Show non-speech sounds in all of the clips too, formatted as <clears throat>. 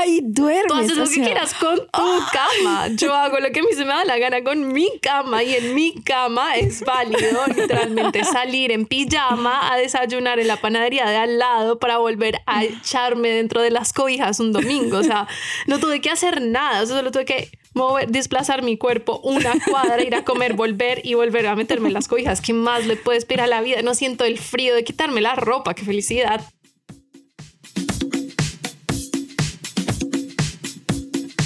Ahí duermes. Tú haces lo que quieras con tu cama. Yo <laughs> hago lo que a mí se me da la gana con mi cama y en mi cama es válido literalmente salir en pijama a desayunar en la panadería de al lado para volver a echarme dentro de las cobijas un domingo. O sea, no tuve que hacer nada, o sea, solo tuve que mover, desplazar mi cuerpo una cuadra, ir a comer, volver y volver a meterme en las cobijas. ¿Qué más le puedes pedir a la vida? No siento el frío de quitarme la ropa, qué felicidad.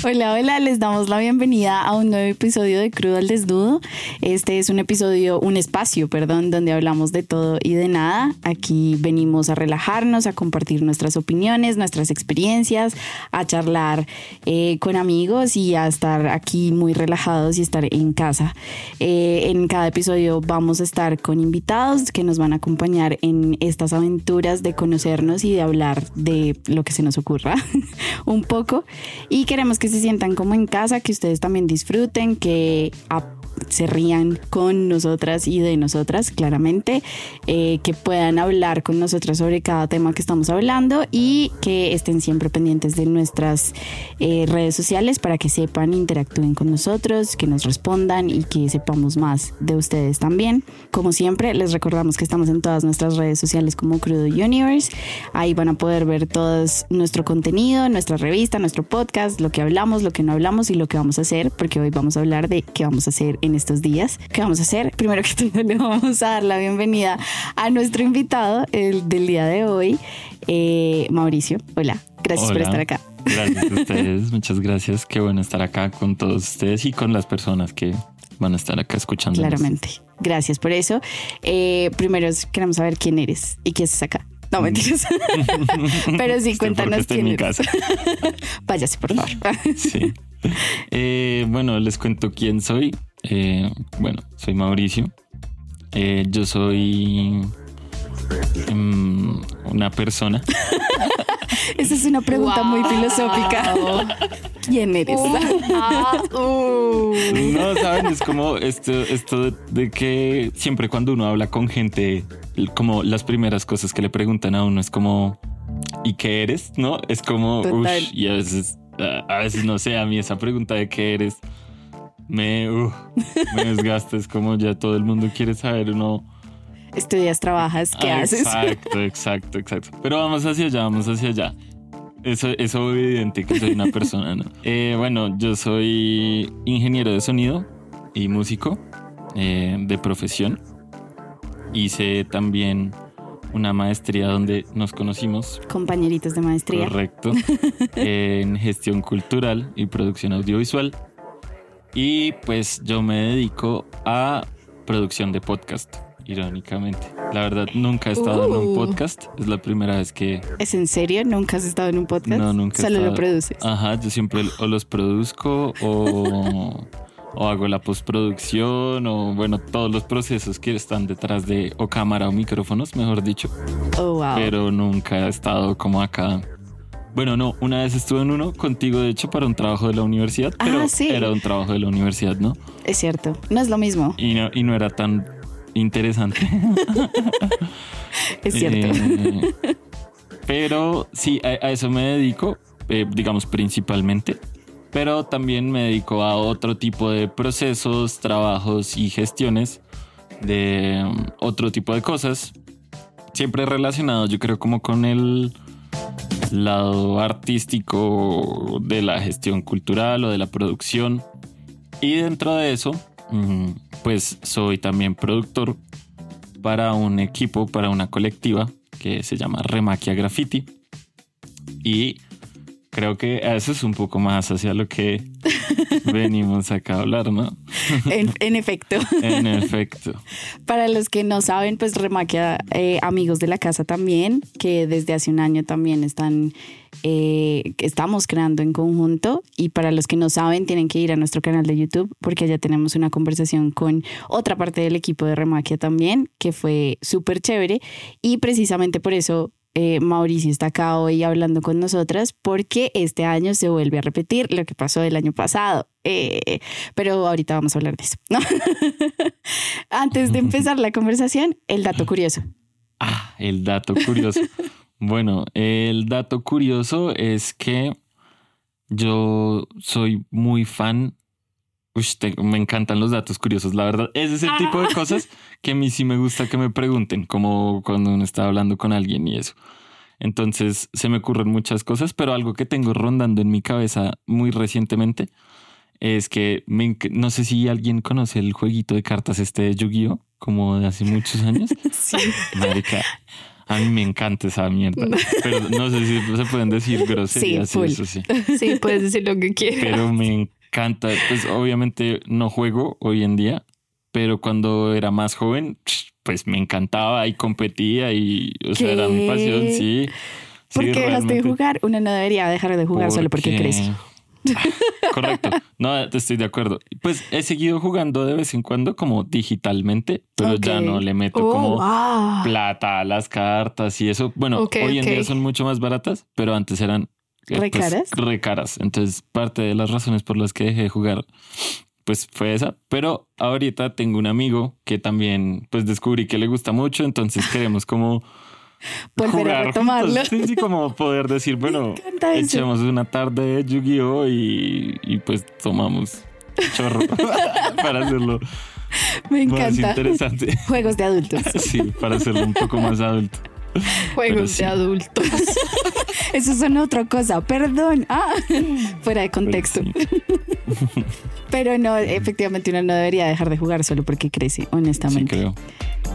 Hola, hola, les damos la bienvenida a un nuevo episodio de Crudo al Desnudo. Este es un episodio, un espacio, perdón, donde hablamos de todo y de nada. Aquí venimos a relajarnos, a compartir nuestras opiniones, nuestras experiencias, a charlar eh, con amigos y a estar aquí muy relajados y estar en casa. Eh, en cada episodio vamos a estar con invitados que nos van a acompañar en estas aventuras de conocernos y de hablar de lo que se nos ocurra <laughs> un poco. Y queremos que se sientan como en casa, que ustedes también disfruten, que a- se rían con nosotras y de nosotras, claramente, eh, que puedan hablar con nosotras sobre cada tema que estamos hablando y que estén siempre pendientes de nuestras eh, redes sociales para que sepan, interactúen con nosotros, que nos respondan y que sepamos más de ustedes también. Como siempre, les recordamos que estamos en todas nuestras redes sociales como Crudo Universe. Ahí van a poder ver todo nuestro contenido, nuestra revista, nuestro podcast, lo que hablamos, lo que no hablamos y lo que vamos a hacer, porque hoy vamos a hablar de qué vamos a hacer en estos días. ¿Qué vamos a hacer? Primero que <laughs> todo, le vamos a dar la bienvenida a nuestro invitado el del día de hoy, eh, Mauricio. Hola, gracias por estar acá. Gracias a <laughs> ustedes, muchas gracias. Qué bueno estar acá con todos ustedes y con las personas que van a estar acá escuchando. Claramente. Gracias por eso. Eh, primero queremos saber quién eres y qué haces acá. No, mentiras. <laughs> Pero sí, cuéntanos quién en mi eres. casa. Váyase, por favor. Sí. Eh, bueno, les cuento quién soy. Eh, bueno, soy Mauricio. Eh, yo soy mm, una persona. <laughs> Esa es una pregunta muy filosófica. <laughs> ¿Quién eres? Uh. <laughs> No, saben, es como esto, esto de, de que siempre cuando uno habla con gente, como las primeras cosas que le preguntan a uno es como, ¿y qué eres? ¿No? Es como, Total. ush, y a veces, a veces no sé, a mí esa pregunta de qué eres me, uh, me <laughs> desgasta. Es como ya todo el mundo quiere saber uno. Estudias, trabajas, ¿qué Ah, haces? Exacto, <laughs> exacto, exacto. Pero vamos hacia allá, vamos hacia allá. Eso es evidente que soy una persona, ¿no? <laughs> Eh, bueno, yo soy ingeniero de sonido y músico eh, de profesión. Hice también una maestría donde nos conocimos, Compañeritos de maestría. correcto, en gestión cultural y producción audiovisual. Y pues yo me dedico a producción de podcast, irónicamente. La verdad, nunca he estado en un Uh. podcast. Es la primera vez que... ¿Es en serio? ¿Nunca has estado en un podcast? No, nunca he Solo lo estado- produces. Ajá, yo siempre <gasps> o los produzco o, o hago la postproducción o bueno, todos los procesos que están detrás de o cámara o micrófonos, mejor dicho. Oh, wow. Pero nunca he estado como acá. Bueno, no, una vez estuve en uno contigo, de hecho, para un trabajo de la universidad, Ah, pero sí. era un trabajo de la universidad, ¿no? Es cierto. No es lo mismo. Y no, y no era tan interesante. <laughs> Es cierto. Eh, pero sí, a, a eso me dedico, eh, digamos, principalmente. Pero también me dedico a otro tipo de procesos, trabajos y gestiones de um, otro tipo de cosas. Siempre relacionados, yo creo, como con el lado artístico de la gestión cultural o de la producción. Y dentro de eso, mm, pues soy también productor para un equipo, para una colectiva que se llama Remaquia Graffiti. Y creo que eso es un poco más hacia lo que <laughs> venimos acá a hablar, ¿no? en, en efecto. <laughs> En efecto. Para los que no saben, pues Remaquia, eh, amigos de la casa también, que desde hace un año también están, eh, estamos creando en conjunto. Y para los que no saben, tienen que ir a nuestro canal de YouTube, porque allá tenemos una conversación con otra parte del equipo de Remaquia también, que fue súper chévere. Y precisamente por eso eh, Mauricio está acá hoy hablando con nosotras porque este año se vuelve a repetir lo que pasó el año pasado. Eh, pero ahorita vamos a hablar de eso. ¿no? <laughs> Antes de <laughs> empezar la conversación, el dato curioso. Ah, el dato curioso. <laughs> bueno, el dato curioso es que Yo soy muy fan. Uy, te- me encantan los datos curiosos, la verdad. Ese es el tipo de cosas <laughs> que a mí sí me gusta que me pregunten, como cuando uno está hablando con alguien y eso. Entonces se me ocurren muchas cosas, pero algo que tengo rondando en mi cabeza muy recientemente es que me no sé si alguien conoce el jueguito de cartas este de Yu-Gi-Oh, como de hace muchos años. <laughs> Sí. Marica, a mí me encanta esa mierda. Pero no sé si se pueden decir <laughs> groserías Sí, full. eso sí. Sí, puedes decir lo que quieras. Pero me encanta. Pues obviamente no juego hoy en día, pero cuando era más joven, pues me encantaba y competía y, o sea, era mi ¿Qué? pasión, sí. ¿Por Sí, qué dejaste de realmente. jugar? Uno no debería dejar de jugar solo porque crece. Correcto. No, estoy de acuerdo. Pues he seguido jugando de vez en cuando como digitalmente, pero ya Ok. no le meto Oh, como wow. plata a las cartas y eso. Bueno, Ok, hoy en ok. día son mucho más baratas, pero antes eran eh, ¿Re pues, caras? re caras. Entonces, parte de las razones por las que dejé de jugar, pues fue esa. Pero ahorita tengo un amigo que también, pues descubrí que le gusta mucho, entonces queremos como <laughs> Volver a retomarlo. juntos. Sí, sí, como poder decir, <laughs> bueno, echemos una tarde de Yu-Gi-Oh y, y pues tomamos chorro <laughs> para hacerlo Me más encanta. interesante. Juegos de adultos. Sí, para hacerlo un poco más adulto. <laughs> Juegos sí. de adultos. <laughs> Eso son otra cosa. Perdón. Ah, <laughs> fuera de contexto. Pero sí, Pero no, efectivamente uno no debería dejar de jugar solo porque crece, sí, honestamente. creo.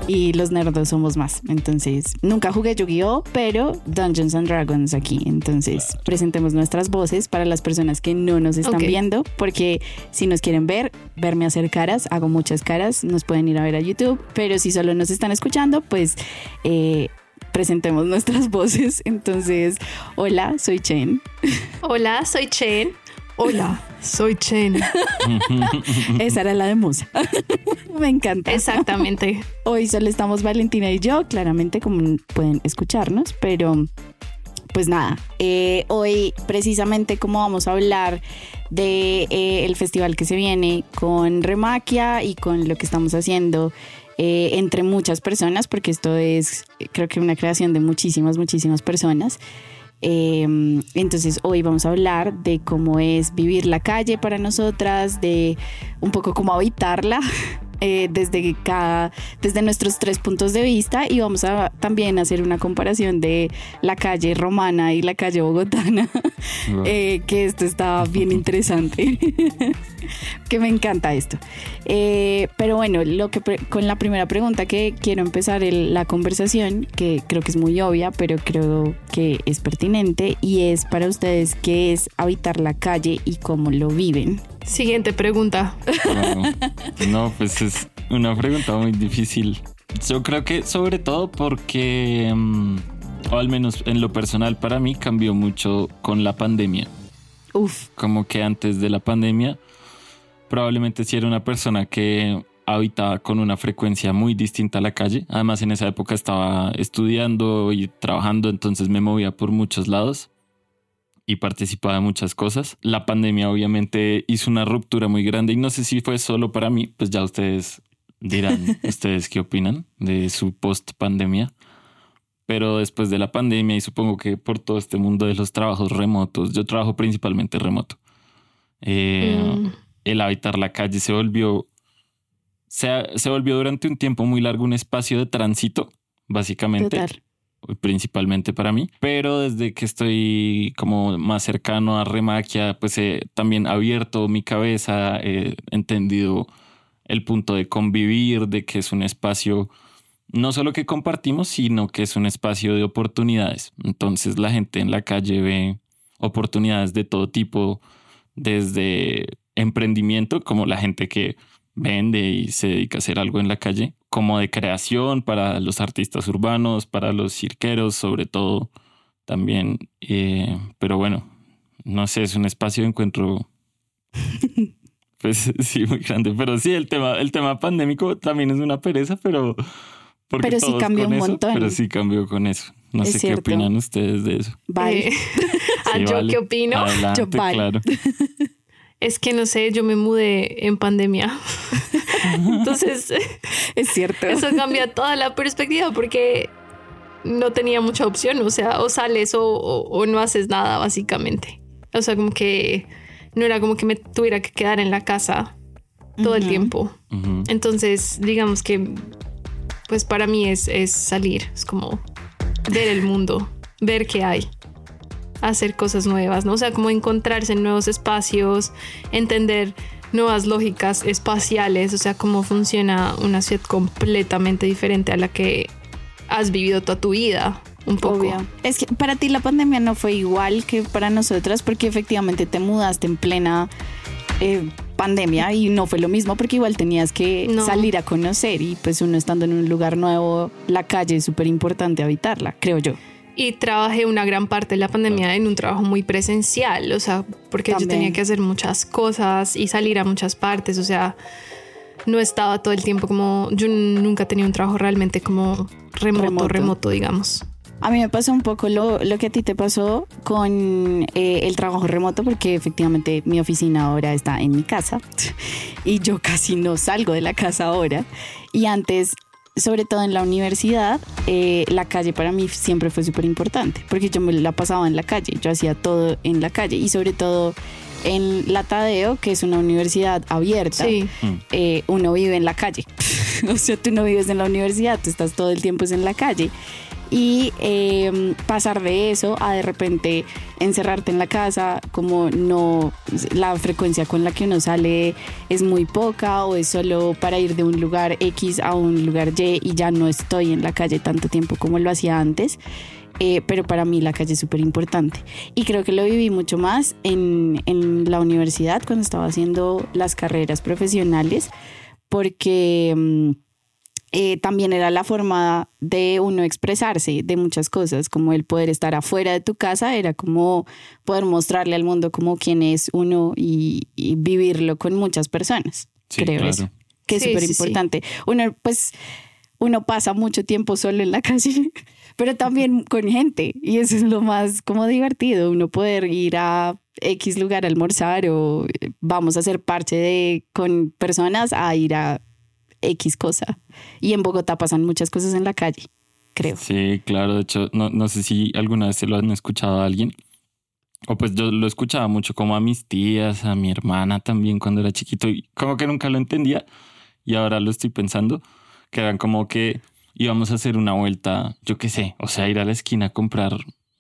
y los nerdos somos más. Entonces, nunca jugué Yu-Gi-Oh, pero Dungeons and Dragons aquí. Entonces, presentemos nuestras voces para las personas que no nos están viendo, porque si nos quieren ver, verme hacer caras, hago muchas caras, nos pueden ir a ver a YouTube, pero si solo nos están escuchando, pues eh, presentemos nuestras voces. Entonces, hola, soy Chen. Hola, soy Chen. Hola, soy Chen. <laughs> Esa era la de Musa. <laughs> Me encanta. Exactamente. Hoy solo estamos Valentina y yo, claramente como pueden escucharnos, pero pues nada, eh, hoy precisamente como vamos a hablar de eh, el festival que se viene con Remaquia y con lo que estamos haciendo eh, entre muchas personas, porque esto es creo que una creación de muchísimas, muchísimas personas. Eh, entonces hoy vamos a hablar de cómo es vivir la calle para nosotras, de un poco cómo habitarla <laughs> eh, desde cada, desde nuestros tres puntos de vista y vamos a también hacer una comparación de la calle romana y la calle bogotana, <laughs> eh, que esto está bien interesante, <laughs> que me encanta esto. Eh, pero bueno, lo que con la primera pregunta que quiero empezar el- la conversación, que creo que es muy obvia, pero creo que es pertinente y es para ustedes qué es habitar la calle y cómo lo viven. Siguiente pregunta. <laughs> No, pues es una pregunta muy difícil. Yo creo que sobre todo porque, mm, o al menos en lo personal para mí, cambió mucho con la pandemia. Uf, Como que antes de la pandemia, probablemente si era una persona que habitaba con una frecuencia muy distinta a la calle. Además, en esa época estaba estudiando y trabajando, entonces me movía por muchos lados y participaba de muchas cosas. La pandemia obviamente hizo una ruptura muy grande y no sé si fue solo para mí, pues ya ustedes dirán <laughs> ustedes qué opinan de su post pandemia. Pero después de la pandemia y supongo que por todo este mundo de los trabajos remotos, yo trabajo principalmente remoto. eh, Mm, el habitar la calle se volvió, se, se volvió durante un tiempo muy largo un espacio de tránsito, básicamente, total. Principalmente para mí. Pero desde que estoy como más cercano a Remaquia, pues he también abierto mi cabeza, he entendido el punto de convivir, de que es un espacio no solo que compartimos, sino que es un espacio de oportunidades. Entonces la gente en la calle ve oportunidades de todo tipo, desde emprendimiento, como la gente que vende y se dedica a hacer algo en la calle, como de creación para los artistas urbanos, para los cirqueros, sobre todo también. Eh, pero bueno, no sé, es un espacio de encuentro. <laughs> Pues sí, muy grande. Pero sí, el tema, el tema pandémico también es una pereza, pero. porque Pero sí cambió con un eso, montón. Pero sí cambió con eso. No Es sé cierto. qué opinan ustedes de eso. <laughs> Vale. eh, <laughs> ah, Sí, ¿Yo vale. qué opino? Adelante, Yo vale. claro. Es que no sé, yo me mudé en pandemia. Entonces, <laughs> es cierto. eso cambia toda la perspectiva porque no tenía mucha opción. O sea, o sales o, o- o no haces nada, básicamente. O sea, como que no era como que me tuviera que quedar en la casa todo el tiempo. Entonces, digamos que, pues para mí es, es salir, es como ver el mundo, ver qué hay, hacer cosas nuevas, ¿no? O sea, como encontrarse en nuevos espacios, entender nuevas lógicas espaciales, o sea, cómo funciona una ciudad completamente diferente a la que has vivido toda tu vida, un poco. Obvio. Es que para ti la pandemia no fue igual que para nosotras porque efectivamente te mudaste en plena eh, pandemia y no fue lo mismo porque igual tenías que No. salir a conocer y pues uno estando en un lugar nuevo, la calle es súper importante habitarla, creo yo. Y trabajé una gran parte de la pandemia en un trabajo muy presencial, o sea, porque yo tenía que hacer muchas cosas y salir a muchas partes, o sea, no estaba todo el tiempo como, yo nunca tenía un trabajo realmente como remoto, Remoto. remoto, digamos. A mí me pasó un poco lo, lo que a ti te pasó con eh, el trabajo remoto, porque efectivamente mi oficina ahora está en mi casa <laughs> y yo casi no salgo de la casa ahora. Y antes, sobre todo en la universidad, eh, la calle para mí siempre fue súper importante, porque yo me la pasaba en la calle, yo hacía todo en la calle y sobre todo en la Tadeo, que es una universidad abierta Sí. eh, uno vive en la calle. <laughs> o sea, tú no vives en la universidad, tú estás todo el tiempo en la calle. Y eh, pasar de eso a de repente encerrarte en la casa, como no, la frecuencia con la que uno sale es muy poca o es solo para ir de un lugar X a un lugar Y y ya no estoy en la calle tanto tiempo como lo hacía antes. Eh, pero para mí la calle es súper importante. Y creo que lo viví mucho más en, en la universidad cuando estaba haciendo las carreras profesionales, porque mm, eh, también era la forma de uno expresarse de muchas cosas, como el poder estar afuera de tu casa, era como poder mostrarle al mundo como quién es uno y, y vivirlo con muchas personas. Sí, creo claro. eso, que es súper sí, sí. importante. Uno, pues, uno pasa mucho tiempo solo en la <laughs> calle, pero también con gente, y eso es lo más como divertido, uno poder ir a X lugar a almorzar o eh, vamos a hacer parte de con personas a ir a X cosa. Y en Bogotá pasan muchas cosas en la calle, creo. Sí, claro. De hecho, no, no sé si alguna vez se lo han escuchado a alguien. O pues yo lo escuchaba mucho como a mis tías, a mi hermana también cuando era chiquito y como que nunca lo entendía. Y ahora lo estoy pensando, que eran como que íbamos a hacer una vuelta, yo qué sé, o sea, ir a la esquina a comprar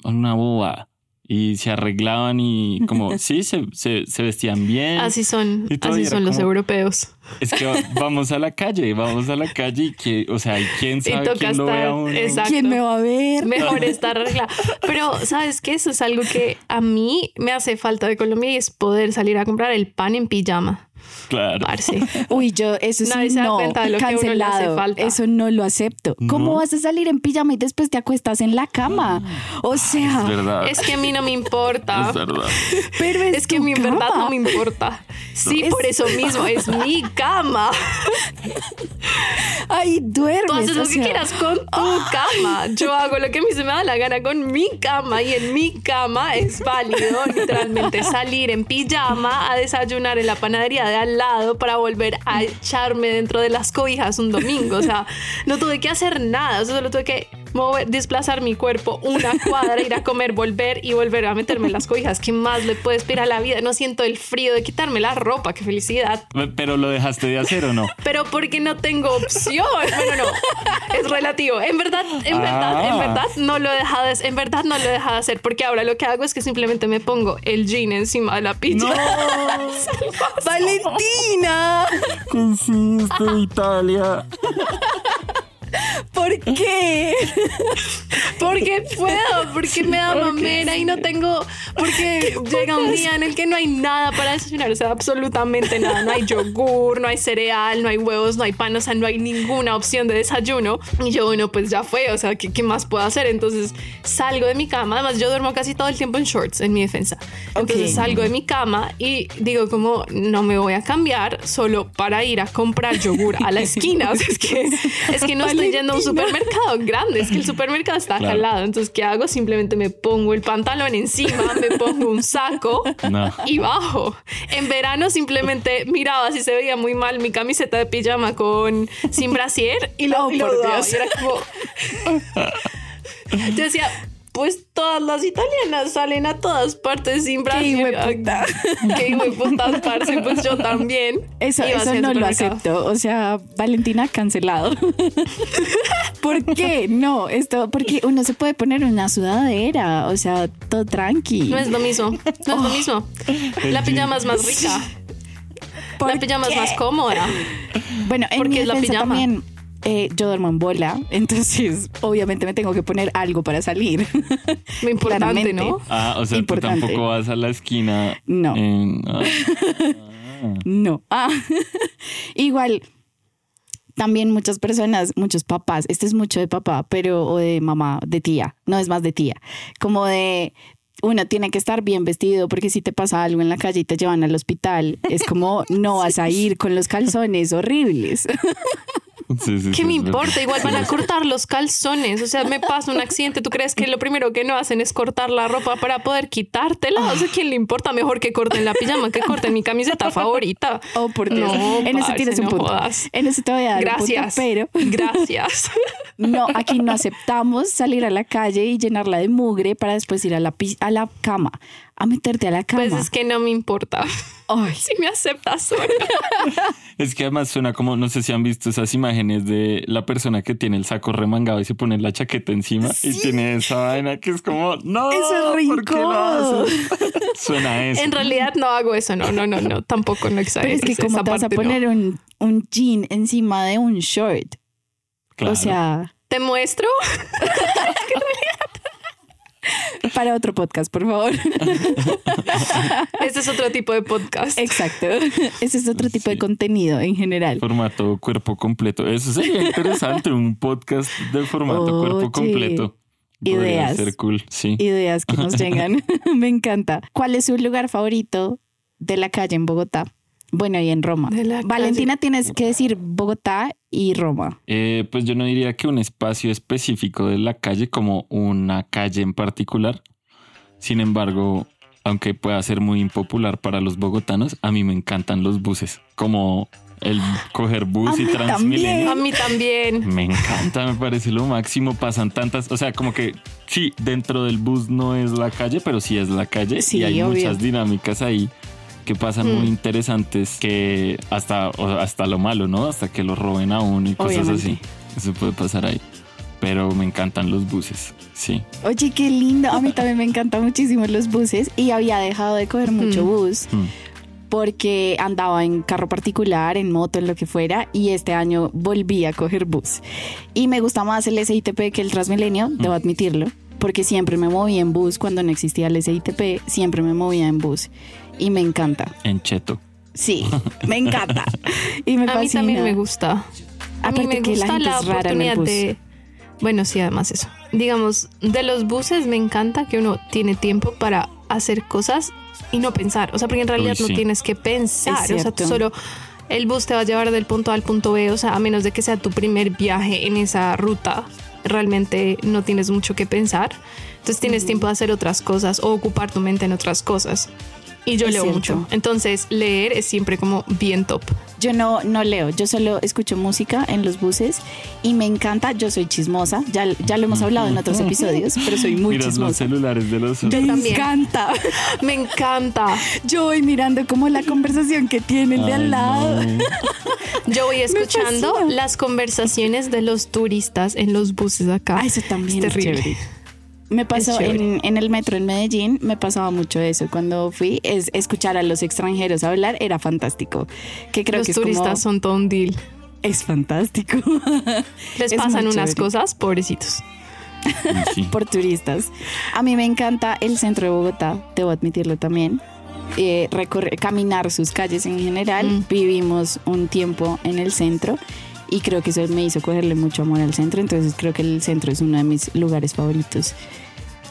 una boba y se arreglaban y como, <laughs> sí, se, se, se vestían bien. Así son, Y así son los europeos. Es que va- vamos a la calle, vamos a la calle y que, o sea, ¿y quién sabe quién lo ve a estar- uno? exacto. ¿Quién me va a ver? Mejor estar arreglada. Pero, ¿sabes qué? Eso es algo que a mí me hace falta de Colombia y es poder salir a comprar el pan en pijama. Claro. Parce. <laughs> Uy, yo eso sí Nadie no, cancelado. falta. Eso no lo acepto. ¿Cómo vas a salir en pijama y después te acuestas en la cama? O sea, Es verdad. Es que a mí no me importa. Es verdad. pero es, Es que a mí en verdad no me importa. Sí, Es- por eso mismo, es <laughs> mi cama. Ay, duermes. Tú haces o lo que quieras con tu cama. Yo <laughs> hago lo que a mí se me da la gana con mi cama y en mi cama es válido literalmente salir en pijama a desayunar en la panadería de al lado para volver a echarme dentro de las cobijas un domingo. O sea, no tuve que hacer nada, o sea, solo tuve que mover, desplazar mi cuerpo una cuadra, ir a comer, volver y volver a meterme en las cobijas. ¿Qué más le puedes pedir a la vida? No siento el frío de quitarme la ropa, qué felicidad. Pero lo dejaste de hacer o no? Pero porque no tengo opción. Bueno, no. Es relativo. En verdad, en Ah. verdad, en verdad no lo he dejado de, en verdad no lo he dejado de hacer porque ahora lo que hago es que simplemente me pongo el jean encima de la pijama. <laughs> Valentina, ¿Qué hiciste, Italia? ¿Por qué? Porque puedo, porque me da mamera y no tengo, porque llega un día en el que no hay nada para desayunar, o sea, absolutamente nada, no hay yogur, no hay cereal, no hay huevos, no hay pan, o sea, no hay ninguna opción de desayuno. Y yo, bueno, pues ya fue, o sea, ¿qué, qué más puedo hacer? Entonces salgo de mi cama, además yo duermo casi todo el tiempo en shorts, en mi defensa. Entonces Ok. salgo de mi cama y digo como, no me voy a cambiar solo para ir a comprar yogur a la <laughs> esquina, o sea, es que, es que no estoy yendo a un supermercado grande, es que el supermercado está acá Claro. al lado. Entonces, ¿qué hago? Simplemente me pongo el pantalón encima, me pongo un saco No. y bajo. En verano simplemente miraba si se veía muy mal mi camiseta de pijama con sin brasier y lo, Oh, y lo por dudaba. Dios. Y era como... <laughs> Yo decía, pues todas las italianas salen a todas partes sin Brasil. <laughs> Qué hijueputas, parce, pues yo también. Eso, eso no lo acepto. O sea, Valentina cancelado. <laughs> ¿Por qué? No, esto, porque uno se puede poner una sudadera, o sea, todo tranqui. No es lo mismo, no es lo mismo. La pijama es más rica, ¿Por la pijama es más cómoda. Bueno, en Porque mi es la pijama. también eh, yo duermo en bola, <laughs> entonces obviamente me tengo que poner algo para salir. <laughs> Lo importante, Claramente. ¿no? Ah, o sea, Importante. tú tampoco vas a la esquina. No. en- ah. <laughs> No. Ah. Igual, también muchas personas, muchos papás, este es mucho de papá, pero o de mamá, de tía, no es más de tía, como de uno tiene que estar bien vestido porque si te pasa algo en la calle y te llevan al hospital, es como no vas a ir con los calzones horribles. Sí, sí, ¿Qué sí, me importa? Igual van a cortar los calzones. O sea, me pasa un accidente. ¿Tú crees que lo primero que no hacen es cortar la ropa para poder quitártela? O sea, ¿quién le importa? Mejor que corten la pijama que corten mi camiseta favorita. Oh, por Dios. No, en parce, tienes un no punto. jodas. En eso te voy a dar un punto, Gracias. pero <laughs> Gracias. no, aquí no aceptamos salir a la calle y llenarla de mugre para después ir a la, a la cama, a meterte a la cama. Pues es que no me importa. Ay, <laughs> Si me aceptas sola. <laughs> Es que además suena como, no sé si han visto esas imágenes de la persona que tiene el saco remangado y se pone la chaqueta encima y tiene esa vaina que es como, no, Eso es ¿por qué lo rincón. haces? <laughs> Suena a eso. En realidad no hago eso. No, no, no, no. Tampoco no pero exageres. es que como te vas a no. poner un, un jean encima de un short. Claro. O sea, ¿Te muestro? Para otro podcast, por favor. <laughs> Este es otro tipo de podcast. Exacto. Ese es otro tipo de contenido en general. formato cuerpo completo. Eso sería <laughs> interesante, un podcast de formato Oye, cuerpo completo. Ideas. ser cool, sí. Ideas que nos llegan. <laughs> Me encanta. ¿Cuál es su lugar favorito de la calle en Bogotá? Bueno, y en Roma. Valentina, tienes que decir Bogotá y Roma. Eh, pues yo no diría que un espacio específico de la calle como una calle en particular. Sin embargo, aunque pueda ser muy impopular para los bogotanos, a mí me encantan los buses, como el coger bus A y Transmilenio. A mí también. Me encanta, me parece lo máximo. Pasan tantas, o sea, como que sí, dentro del bus no es la calle, pero sí es la calle Sí, y hay obvio. muchas dinámicas ahí que pasan Mm. muy interesantes que hasta, hasta lo malo, ¿no? Hasta que lo roben a uno y cosas Obviamente. así. Eso puede pasar ahí. Pero me encantan los buses, sí. Oye, qué lindo. A mí también me encantan muchísimo los buses y había dejado de coger mucho Mm. bus Mm. porque andaba en carro particular, en moto, en lo que fuera y este año volví a coger bus. Y me gusta más el SITP que el Transmilenio, debo admitirlo, porque siempre me movía en bus cuando no existía el SITP, siempre me movía en bus y me encanta. En Cheto. Sí, me encanta. Y me A mí fascina. también me gusta. A mí Aparte me que la gusta gente la, es rara en el oportunidad bus. de. Bueno, sí, además eso. Digamos, de los buses me encanta que uno tiene tiempo para hacer cosas y no pensar. O sea, porque en realidad Uy, no tienes que pensar. Es O sea, tú solo. El bus te va a llevar del punto A al punto B. O sea, a menos de que sea tu primer viaje en esa ruta, realmente no tienes mucho que pensar. Entonces tienes tiempo de hacer otras cosas o ocupar tu mente en otras cosas. Y yo Es leo cierto. mucho. Entonces, leer es siempre como bien top. Yo no, no leo, yo solo escucho música en los buses y me encanta, yo soy chismosa, ya, ya lo hemos hablado en otros episodios, pero soy muy Miras los chismosa. celulares de los Me también. encanta. <laughs> Me encanta. Yo voy mirando como la conversación que tiene el de al lado. no. Yo voy <laughs> escuchando las conversaciones de los turistas en los buses acá. Ah, eso también Es es, terrible. chévere. Me pasó en, en el metro en Medellín, me pasaba mucho eso. Cuando fui, es escuchar a los extranjeros hablar era fantástico. Que creo los que es turistas como, son todo un deal. es fantástico <laughs> Les Es pasan unas chévere. cosas, pobrecitos. Sí. <laughs> por turistas. A mí me encanta el centro de Bogotá, debo admitirlo también. Eh, recorrer, caminar sus calles en general. Mm. Vivimos un tiempo en el centro y creo que eso me hizo cogerle mucho amor al centro. Entonces creo que el centro es uno de mis lugares favoritos.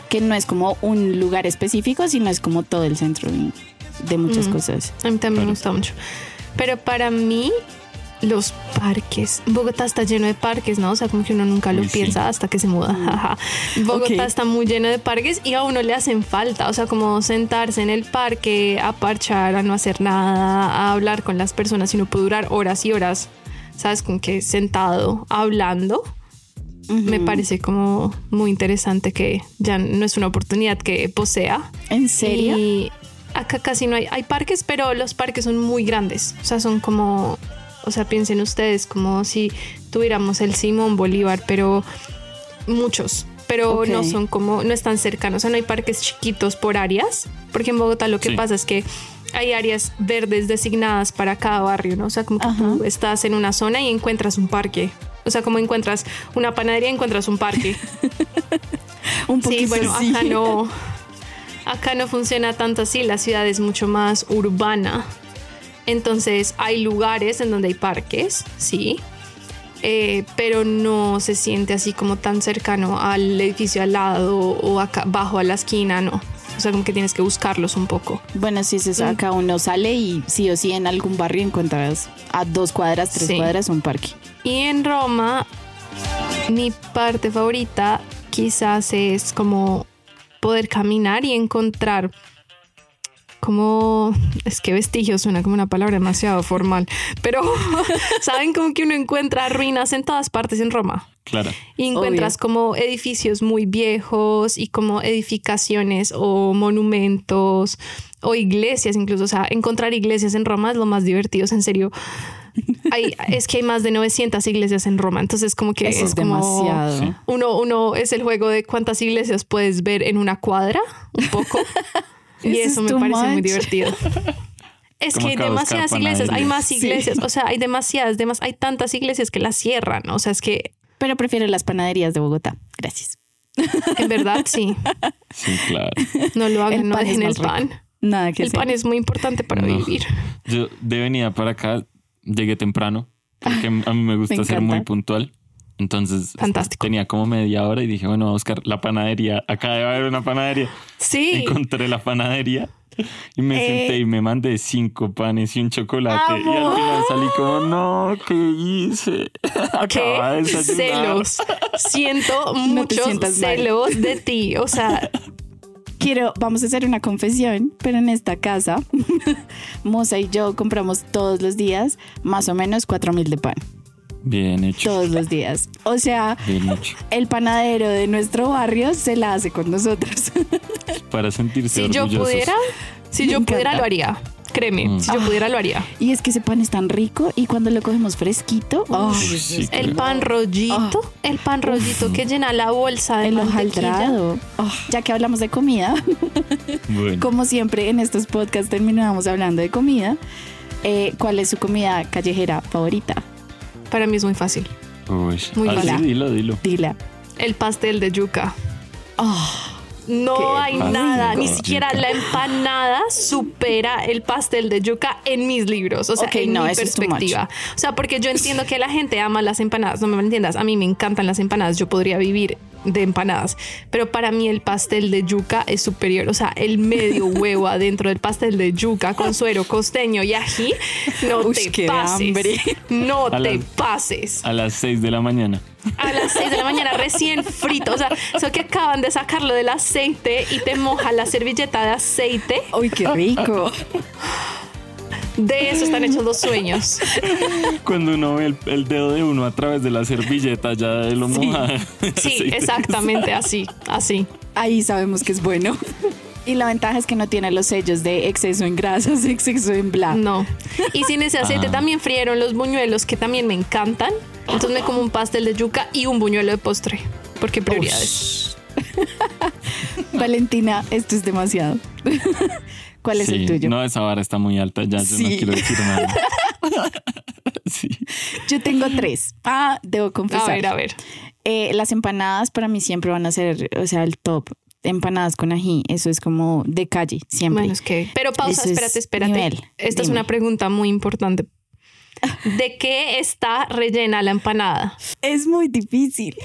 Que no es como un lugar específico, sino es como todo el centro de muchas Mm. cosas. A mí también me gusta mucho. Pero para mí, los parques. Bogotá está lleno de parques, ¿no? O sea, como que uno nunca lo sí. piensa hasta que se muda. Jaja. Bogotá está muy lleno de parques y a uno le hacen falta. O sea, como sentarse en el parque, a parchar, a no hacer nada, a hablar con las personas y uno puede durar horas y horas, ¿sabes? Con que sentado, hablando. me parece como muy interesante que ya no es una oportunidad que posea. ¿En serio? Y acá casi no hay, hay parques, pero los parques son muy grandes. O sea, son como, o sea, piensen ustedes como si tuviéramos el Simón Bolívar, pero muchos. Pero no son como, no están cercanos. O sea, no hay parques chiquitos por áreas. Porque en Bogotá lo que Sí. pasa es que hay áreas verdes designadas para cada barrio, ¿no? O sea, como que Ajá. tú estás en una zona y encuentras un parque. O sea, como encuentras una panadería, encuentras un parque. <laughs> Un Sí, poquito bueno, sí. acá no. <laughs> Acá no funciona tanto así, la ciudad es mucho más urbana. Entonces hay lugares en donde hay parques, sí, eh, pero no se siente así como tan cercano al edificio al lado o acá bajo a la esquina, no. O sea, como que tienes que buscarlos un poco. Bueno, sí, es eso. Mm. Uno sale y sí o sí en algún barrio encuentras a dos cuadras, tres Sí. cuadras un parque. Y en Roma, mi parte favorita quizás es como poder caminar y encontrar como es que vestigio suena como una palabra demasiado formal, pero <laughs> saben como que uno encuentra ruinas en todas partes en Roma Claro. y encuentras como edificios muy viejos y como edificaciones o monumentos o iglesias incluso, o sea, encontrar iglesias en Roma es lo más divertido, en serio. Hay, es que hay más de 900 iglesias en Roma, entonces como que Eso es como- demasiado. Uno, uno es el juego de cuántas iglesias puedes ver en una cuadra, un poco. <laughs> y Eso eso es me parece muy divertido. <laughs> Es Como que hay demasiadas iglesias, hay más Sí. iglesias, o sea, hay demasiadas, demas, hay tantas iglesias que las cierran, o sea, es que Pero prefiero las panaderías de Bogotá. Gracias. en verdad sí, Sí, claro. no lo hagan, no dejen el rico. pan. Nada que El pan es muy importante para No. vivir. Yo de venida para acá llegué temprano porque a mí me gusta Me ser muy puntual. Entonces Fantástico. tenía como media hora y dije, bueno, voy a buscar la panadería. Acá debe haber una panadería. Sí, Encontré la panadería y me Eh. senté y me mandé cinco panes y un chocolate. Y al final salí como, no, ¿qué hice? <laughs> Acababa de qué desayunar. celos. Siento <laughs> No muchos mal. celos de ti, o sea, Quiero, vamos a hacer una confesión, pero en esta casa, <laughs> Moza y yo compramos todos los días más o menos cuatro mil de pan. Bien hecho. Todos los días. O sea, Bien hecho. el panadero de nuestro barrio se la hace con nosotros. <laughs> Para sentirse si yo orgullosos. pudiera, si Me yo pudiera lo haría. Créeme, Mm. si yo pudiera lo haría. Y es que ese pan es tan rico y cuando lo cogemos fresquito, oh, sí, El pan rollito, el pan rollito que llena la bolsa de el hojaldrado. Oh, ya que hablamos de comida, Bueno, como siempre en estos podcasts terminamos hablando de comida. eh, ¿Cuál es su comida callejera favorita? Para mí es muy fácil. uy. muy Ah, sí, fácil. dilo, dilo. Dila. El pastel de yuca. Oh, No Qué hay nada, ni Yuca. siquiera la empanada supera el pastel de yuca en mis libros, o sea, Ok, en no, mi perspectiva. O sea, porque yo entiendo que la gente ama las empanadas, no me entiendas, a mí me encantan las empanadas, yo podría vivir de empanadas, pero para mí el pastel de yuca es superior, o sea, el medio <laughs> huevo adentro del pastel de yuca con suero costeño y ají, no Uy, te qué pases, hambre. no A te las- pases. A las 6 de la mañana. A las 6 de la mañana recién frito. O sea, eso que acaban de sacarlo del aceite y te moja la servilleta de aceite. uy, qué rico. <laughs> De eso están hechos los sueños. <laughs> Cuando uno ve el, el dedo de uno a través de la servilleta ya de lo Sí. moja. <laughs> Sí, exactamente así, así. Ahí sabemos que es bueno. Y la ventaja es que no tiene los sellos de exceso en grasas, exceso en bla. No. Y sin ese aceite Ah. también frieron los buñuelos que también me encantan. Entonces me como un pastel de yuca y un buñuelo de postre. Porque prioridades. Valentina, esto es demasiado. <laughs> ¿Cuál es Sí, el tuyo? No, esa vara está muy alta, ya yo no quiero decir nada. <laughs> sí. Yo tengo tres. Ah, debo A confesar. ver, a ver. Eh, las empanadas para mí siempre van a ser, o sea, el top. Empanadas con ají, eso es como de calle, siempre. Bueno, es que. Pero pausa, espérate, espérate. nivel. Esta es una pregunta muy importante. ¿De qué está rellena la empanada? Es muy difícil.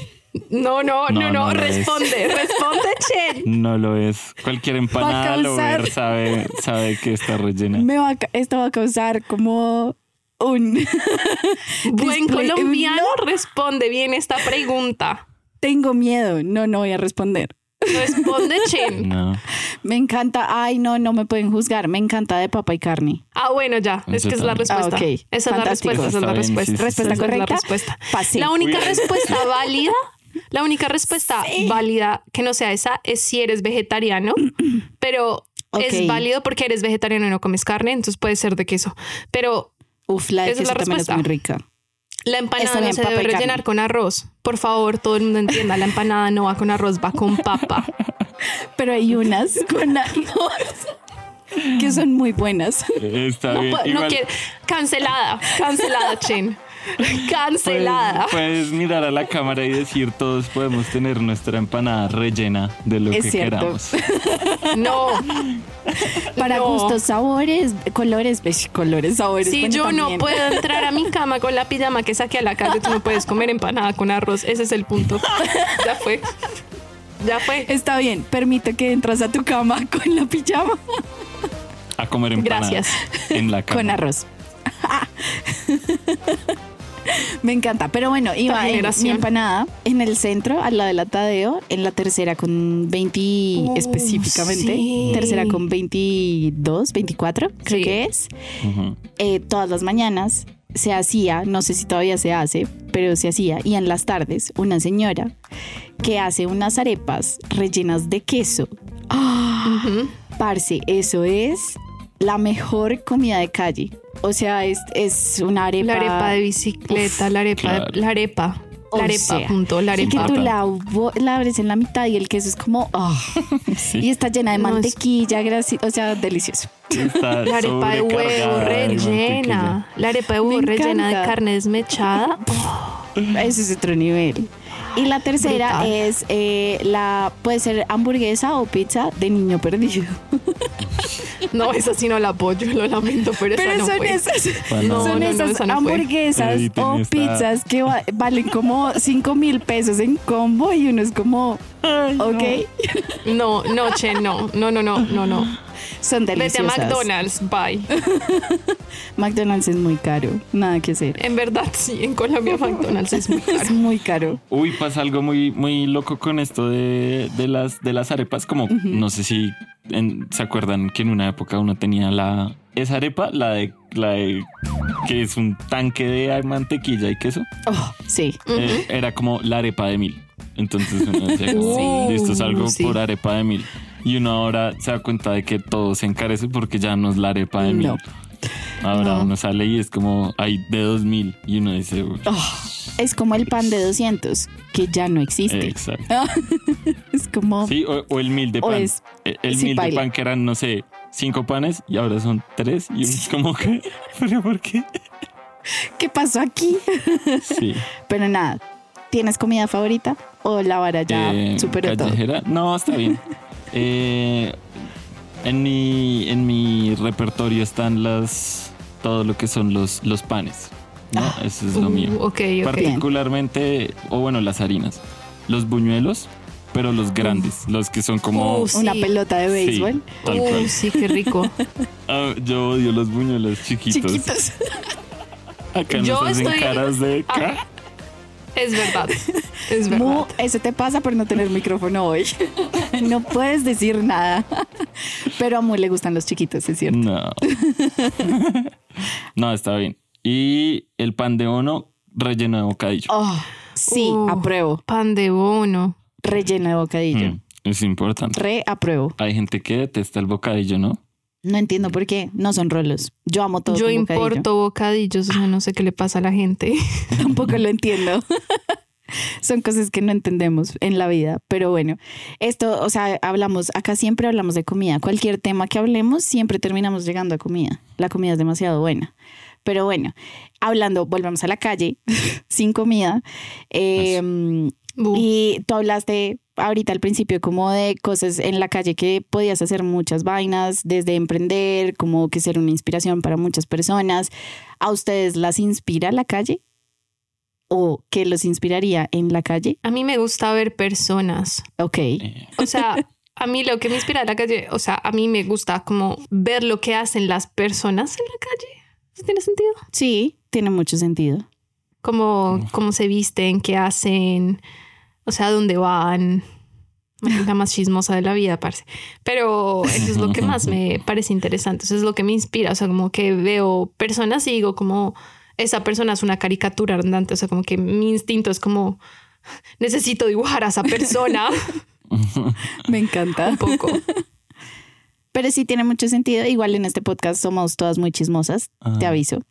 No, no, no, No, no, no lo es. responde, responde, Chen. No lo es. Cualquier empanada lo ver sabe, sabe que está rellena. Me va a esto va a causar como un... <laughs> Buen colombiano No. responde bien esta pregunta. Tengo miedo. No, no voy a responder. Responde, Chen. <laughs> No. Me encanta, ay, no, no me pueden juzgar. Me encanta de papa y carne. Ah, bueno, ya. Es que es la respuesta. Ah, ok. Esa es la respuesta. Esa es la bien, respuesta. sí, sí, Respuesta es la correcta. respuesta. La única respuesta válida La única respuesta válida que no sea esa es si eres vegetariano, <clears throat> pero es válido porque eres vegetariano y no comes carne, entonces puede ser de queso. Pero Uf, la de Esa es la también es respuesta. muy rica. la empanada no se debe carne. rellenar con arroz. Por favor, todo el mundo entienda, la empanada no va con arroz, va con papa. <laughs> Pero hay unas con arroz que son muy buenas. Está No, bien. puedo- no Igual quiero- cancelada, cancelada, Chen. <laughs> Cancelada. Puedes, puedes mirar a la cámara y decir todos podemos tener nuestra empanada rellena de lo Es que cierto. queramos. <laughs> No. <laughs> Para No. gustos, sabores, colores, pues, colores, sabores. Si bueno, yo no puedo entrar a mi cama con la pijama que saqué a la calle, tú no puedes comer empanada con arroz. Ese es el punto. Ya fue. Ya fue. Está bien, permito que entras a tu cama con la pijama A comer empanadas Gracias. en la cama. con arroz. Me encanta, pero bueno, iba en mi empanada en el centro, al lado del atadeo, en la tercera con 20 Uh, específicamente, sí. tercera con 22, 24, creo que es. Eh, todas las mañanas se hacía, no sé si todavía se hace, pero se hacía, y en las tardes una señora que hace unas arepas rellenas de queso. ¡Ah! Parce, eso es la mejor comida de calle. O sea, es, es una arepa. La arepa de bicicleta, la arepa, claro. de, la arepa, o la arepa, sea, punto, la Y que arepa. tú la, la abres en la mitad y el queso es como. ¡ah! <laughs> Sí. Y está llena de No, mantequilla, graci- o sea, delicioso. Está La arepa de huevo rellena, la arepa de huevo rellena de carne desmechada. Ese es otro nivel. Y la tercera Brutal. es eh, la puede ser hamburguesa o pizza de niño perdido. <laughs> No, esa sí no la apoyo, lo lamento, pero, Pero esa no son fue. esas, <laughs> No, son no, no, esas esa no fue. hamburguesas o esta- pizzas que va- valen como 5 mil pesos en combo y uno es como, ok, No, no, che, no, no, no, no, no, no. Son Vete a. McDonald's, bye. <laughs> McDonald's es muy caro, nada que hacer. En verdad, sí, en Colombia McDonald's es muy <laughs> Es caro. muy caro. Uy, pasa algo muy, muy loco con esto de, de las, de las arepas. Como no sé si en- se acuerdan que en una época uno tenía la esa arepa, la de la de que es un tanque de mantequilla y queso. Oh, sí. eh, era como la arepa de mil. Entonces uno decía, como, <laughs> Sí. esto es algo Sí. por arepa de mil. Y uno ahora se da cuenta de que todo se encarece porque ya no es la arepa de mil. No. Ahora No. uno sale y es como hay de dos mil y uno dice, "Uy, Oh, es como el pan de 200, que ya no existe. exacto. <laughs> Es como... Sí, o, o el mil de pan. es- el sí, mil de pan que eran, no sé, cinco panes y ahora son tres. Y uno es como que, <laughs> ¿pero por qué? ¿Qué pasó aquí? <laughs> Sí. Pero nada, ¿tienes comida favorita? ¿O la vara ya Eh, superó todo? No, está bien. Eh, en, mi, en mi repertorio están las todo lo que son los, los panes. ¿no? Ah. Eso es lo Uh, mío. ok, ok. Particularmente, o bueno, las harinas. Los buñuelos, pero los grandes. Los que son como... Uh, sí. Una pelota de Sí, béisbol. tal Uh, cual. sí, qué rico. <laughs> Ah, yo odio los buñuelos chiquitos. Chiquitos. <laughs> Acá nos Yo hacen estoy- caras de... Ah. Es verdad. Es verdad. Mu, eso te pasa por no tener micrófono hoy. <laughs> no puedes decir nada. Pero a Mu le gustan los chiquitos, es cierto. No. no, está bien. Y el pan de bono relleno de bocadillo. Oh, sí, Uh. apruebo. Pan de bono. Relleno de bocadillo. Mm, es importante. Re apruebo. Hay gente que detesta el bocadillo, ¿no? No entiendo por qué. No son rolos. Yo amo todo Yo con bocadillo. importo bocadillos, o sea, no sé qué le pasa a la gente. <laughs> Tampoco lo entiendo. <laughs> Son cosas que no entendemos en la vida, pero bueno, esto, o sea, hablamos, acá siempre hablamos de comida. Cualquier tema que hablemos, siempre terminamos llegando a comida. La comida es demasiado buena. Pero bueno, hablando, volvemos a la calle, <laughs> sin comida. Eh, Bu. y tú hablaste ahorita al principio como de cosas en la calle que podías hacer muchas vainas, desde emprender, como que ser una inspiración para muchas personas. ¿A ustedes las inspira la calle? ¿O qué los inspiraría en la calle? A mí me gusta ver personas. Ok. Eh, O sea, a mí lo que me inspira en la calle, o sea, a mí me gusta como ver lo que hacen las personas en la calle. ¿Eso tiene sentido? Sí, tiene mucho sentido. Como cómo se visten, qué hacen, o sea, dónde van. La <laughs> más chismosa de la vida, parece. Pero eso es lo que más me <laughs> parece interesante. Eso es lo que me inspira. O sea, como que veo personas y digo como esa persona es una caricatura andante. O sea, como que mi instinto es como necesito dibujar a esa persona. <laughs> Me encanta. Un poco. Pero sí tiene mucho sentido. Igual en este podcast somos todas muy chismosas, te aviso.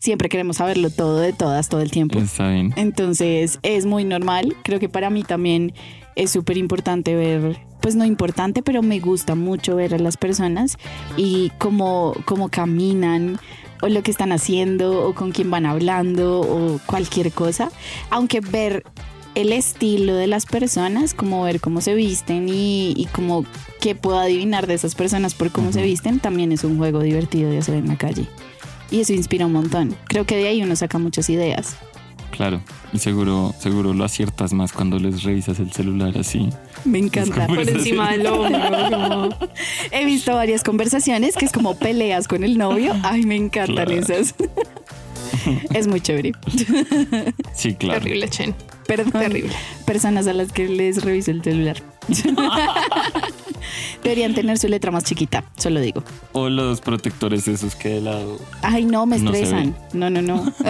Siempre queremos saberlo todo de todas, todo el tiempo. Está bien. Entonces es muy normal. Creo que para mí también es súper importante ver, pues no importante, pero me gusta mucho ver a las personas y cómo, cómo caminan o lo que están haciendo o con quién van hablando o cualquier cosa. Aunque ver el estilo de las personas, como ver cómo se visten y, y como que puedo adivinar de esas personas por cómo se visten, también es un juego divertido de hacer en la calle. Y eso inspira un montón. Creo que de ahí uno saca muchas ideas. Claro, y seguro, seguro lo aciertas más cuando les revisas el celular así. Me encanta. Por encima del hombro. <laughs> He visto varias conversaciones que es como peleas con el novio. Ay, me encantan Claro. esas. <laughs> es muy chévere. Sí, claro. Terrible, Chen. Perdón. Terrible. Personas a las que les reviso el celular. <laughs> Deberían tener su letra más chiquita, solo digo. O los protectores esos que de lado. Ay, no, me No estresan. no, no, no. <laughs>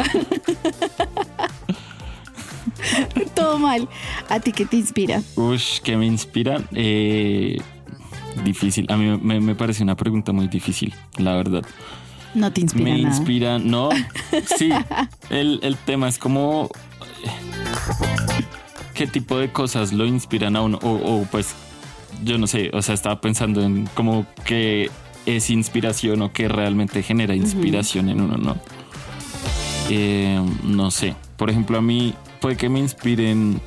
Todo mal. ¿A ti qué te inspira? Ush, ¿qué me inspira? Eh, difícil. A mí me, me parece una pregunta muy difícil, la verdad. No te inspira me nada. inspira, no. <laughs> Sí, el, el tema es como. ¿Qué tipo de cosas lo inspiran a uno? O, o, pues, yo no sé, o sea, estaba pensando en como que es inspiración o que realmente genera inspiración en uno, ¿no? Eh, no sé. Por ejemplo, a mí puede que me inspiren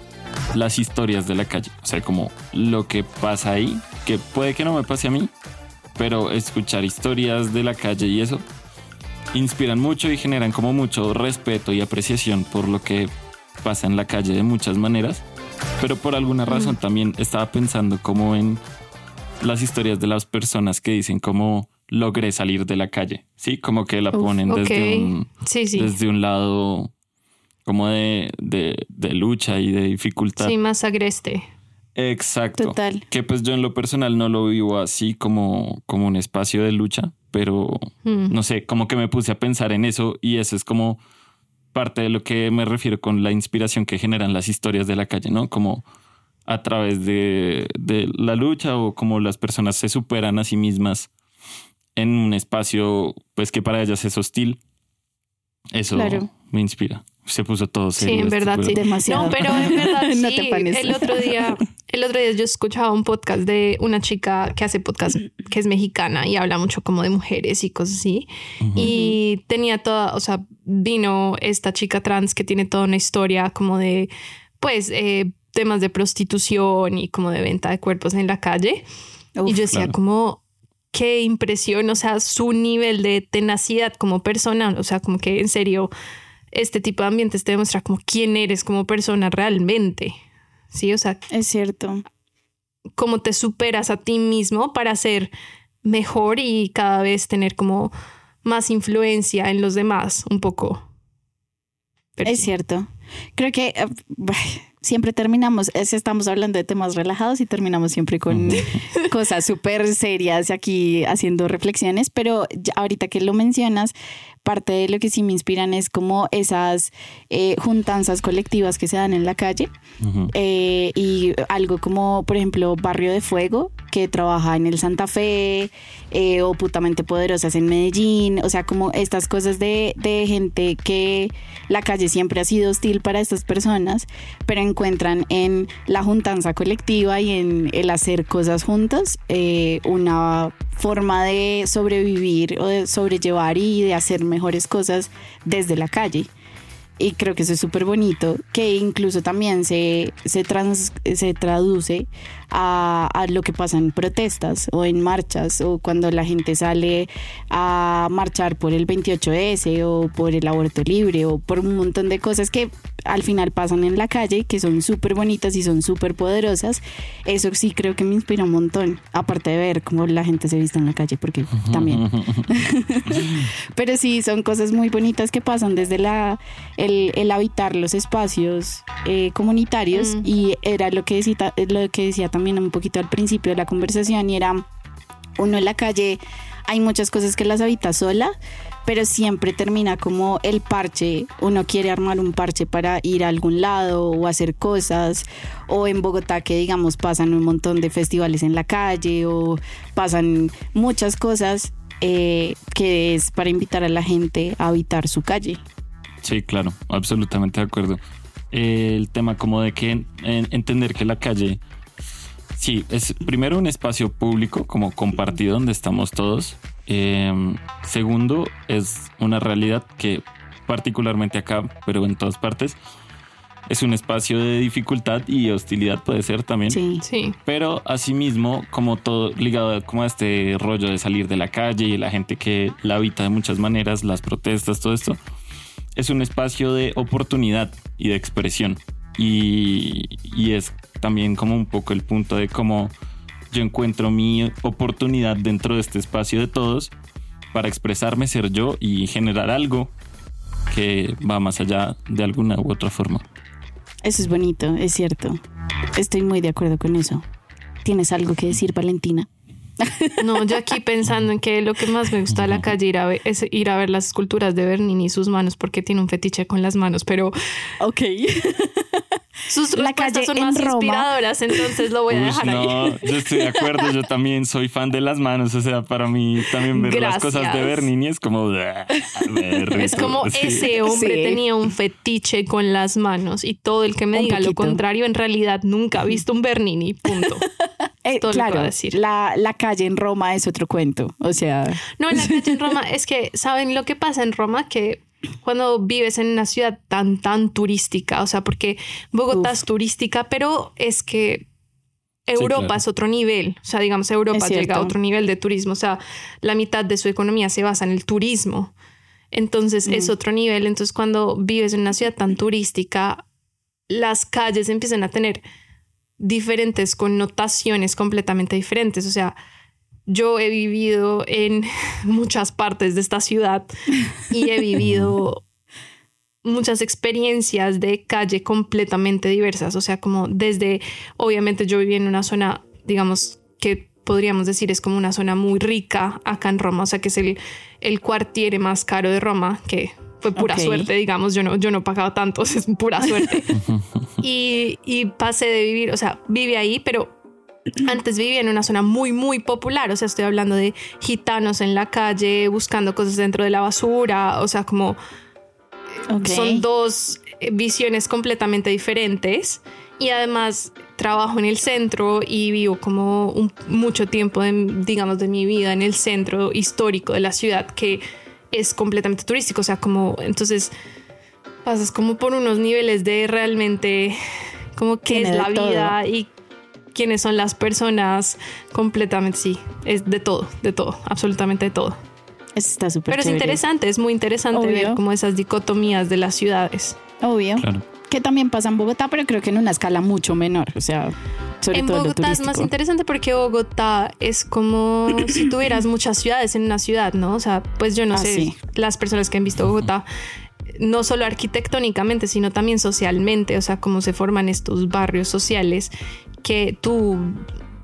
las historias de la calle. O sea, como lo que pasa ahí, que puede que no me pase a mí, pero escuchar historias de la calle y eso inspiran mucho y generan como mucho respeto y apreciación por lo que pasa en la calle de muchas maneras. Pero por alguna razón también estaba pensando como en las historias de las personas que dicen como logré salir de la calle, ¿sí? Como que la Uf, ponen desde, ok. un, Sí, sí. desde un lado como de, de, de lucha y de dificultad. Sí, más agreste. Exacto. Total. Que pues yo en lo personal no lo vivo así como, como un espacio de lucha, pero Mm. no sé, como que me puse a pensar en eso y eso es como parte de lo que me refiero con la inspiración que generan las historias de la calle, ¿no? Como a través de, de la lucha o como las personas se superan a sí mismas en un espacio pues que para ellas es hostil. Eso Claro. me inspira. Se puso todo Sí, serio. en esto, verdad, pero- sí. Demasiado. No, pero en verdad <laughs> No sí. te panes. El otro día, el otro día yo escuchaba un podcast de una chica que hace podcast que es mexicana y habla mucho como de mujeres y cosas así. Y tenía toda, o sea, vino esta chica trans que tiene toda una historia como de, pues, eh, temas de prostitución y como de venta de cuerpos en la calle. Uf, y yo decía claro. como qué impresión, o sea, su nivel de tenacidad como persona, o sea, como que en serio este tipo de ambientes te demuestra como quién eres como persona realmente. Sí, o sea, Es cierto. cómo te superas a ti mismo para ser mejor y cada vez tener como más influencia en los demás, un poco. Pero Es sí. cierto. Creo que eh, siempre terminamos, es, estamos hablando de temas relajados y terminamos siempre con <laughs> cosas súper serias aquí haciendo reflexiones, pero ahorita que lo mencionas, parte de lo que sí me inspiran es como esas eh, juntanzas colectivas que se dan en la calle eh, y algo como, por ejemplo, Barrio de Fuego, que trabaja en el Santa Fe, eh, o Putamente Poderosas en Medellín, o sea, como estas cosas de, de gente que la calle siempre ha sido hostil para estas personas, pero encuentran en la juntanza colectiva y en el hacer cosas juntas eh, una forma de sobrevivir o de sobrellevar y de hacer mejores cosas desde la calle. Y creo que eso es súper bonito, que incluso también se, se, trans- se traduce a, a lo que pasa en protestas o en marchas o cuando la gente sale a marchar por el 28S o por el aborto libre o por un montón de cosas que al final pasan en la calle, que son súper bonitas y son súper poderosas. Eso sí creo que me inspira un montón, aparte de ver cómo la gente se viste en la calle, porque también. <laughs> Pero sí, son cosas muy bonitas que pasan desde la, el, el habitar los espacios eh, comunitarios Mm. y era lo que, decía, lo que decía también un poquito al principio de la conversación y era uno en la calle hay muchas cosas que las habita sola, pero siempre termina como el parche. Uno quiere armar un parche para ir a algún lado o hacer cosas. O en Bogotá que digamos pasan un montón de festivales en la calle o pasan muchas cosas eh, que es para invitar a la gente a habitar su calle. Sí, claro, absolutamente de acuerdo. el tema como de que entender que la calle Sí, es primero un espacio público como compartido donde estamos todos. Em, segundo, es una realidad que particularmente acá, pero en todas partes, es un espacio de dificultad y hostilidad puede ser también. Sí, sí. Pero asimismo, como todo ligado como a este rollo de salir de la calle y la gente que la habita de muchas maneras, las protestas, todo esto, es un espacio de oportunidad y de expresión. Y, es también como un poco el punto de cómo yo encuentro mi oportunidad dentro de este espacio de todos para expresarme, ser yo y generar algo que va más allá de alguna u otra forma. Eso es bonito, es cierto. Estoy muy de acuerdo con eso. ¿Tienes algo que decir, Valentina? No, yo aquí pensando en que lo que más me gusta de la calle es ir a ver las esculturas de Bernini y sus manos porque tiene un fetiche con las manos, pero... Ok. <laughs> Sus la respuestas son más inspiradoras, entonces lo voy a dejar no, yo estoy de acuerdo, yo también soy fan de las manos, o sea, para mí también ver las cosas de Bernini es como... <laughs> es como ese hombre tenía un fetiche con las manos y todo el que me diga lo contrario en realidad nunca ha visto un Bernini, punto. <laughs> Eh, claro, decir. La, la, calle en Roma es otro cuento, o sea... No, la calle en Roma <laughs> es que, ¿saben lo que pasa en Roma? Que cuando vives en una ciudad tan, tan turística, o sea, porque Bogotá es turística, pero es que Europa es otro nivel, o sea, digamos, Europa llega a otro nivel de turismo, o sea, la mitad de su economía se basa en el turismo, entonces es mm. otro nivel, entonces cuando vives en una ciudad tan turística, las calles empiezan a tener diferentes connotaciones completamente diferentes. O sea, yo he vivido en <laughs> muchas partes de esta ciudad y he vivido <laughs> muchas experiencias de calle completamente diversas. O sea, como desde, obviamente yo viví en una zona, digamos, que podríamos decir es como una zona muy rica acá en Roma, o sea, que es el, el cuartiere más caro de Roma, que fue pura suerte, digamos, yo no, yo no pagaba tanto, <laughs> es pura suerte. y, y pasé de vivir, o sea, vive ahí, pero antes vivía en una zona muy, muy popular, o sea, estoy hablando de gitanos en la calle buscando cosas dentro de la basura, o sea, como son dos visiones completamente diferentes y además trabajo en el centro y vivo como mucho tiempo, digamos, de mi vida en el centro histórico de la ciudad que es completamente turístico, o sea, como entonces pasas como por unos niveles de realmente como qué es la vida y quiénes son las personas completamente, sí, es de todo, de todo, absolutamente de todo. Está súper Pero es interesante, es muy interesante ver como esas dicotomías de las ciudades. Obvio. Que también pasa en Bogotá, pero creo que en una escala mucho menor. O sea, en Bogotá es más interesante porque Bogotá es como <coughs> si tuvieras muchas ciudades en una ciudad, ¿no? O sea, pues yo no ah, sé, las personas que han visto Bogotá, no solo arquitectónicamente, sino también socialmente, o sea, cómo se forman estos barrios sociales que tú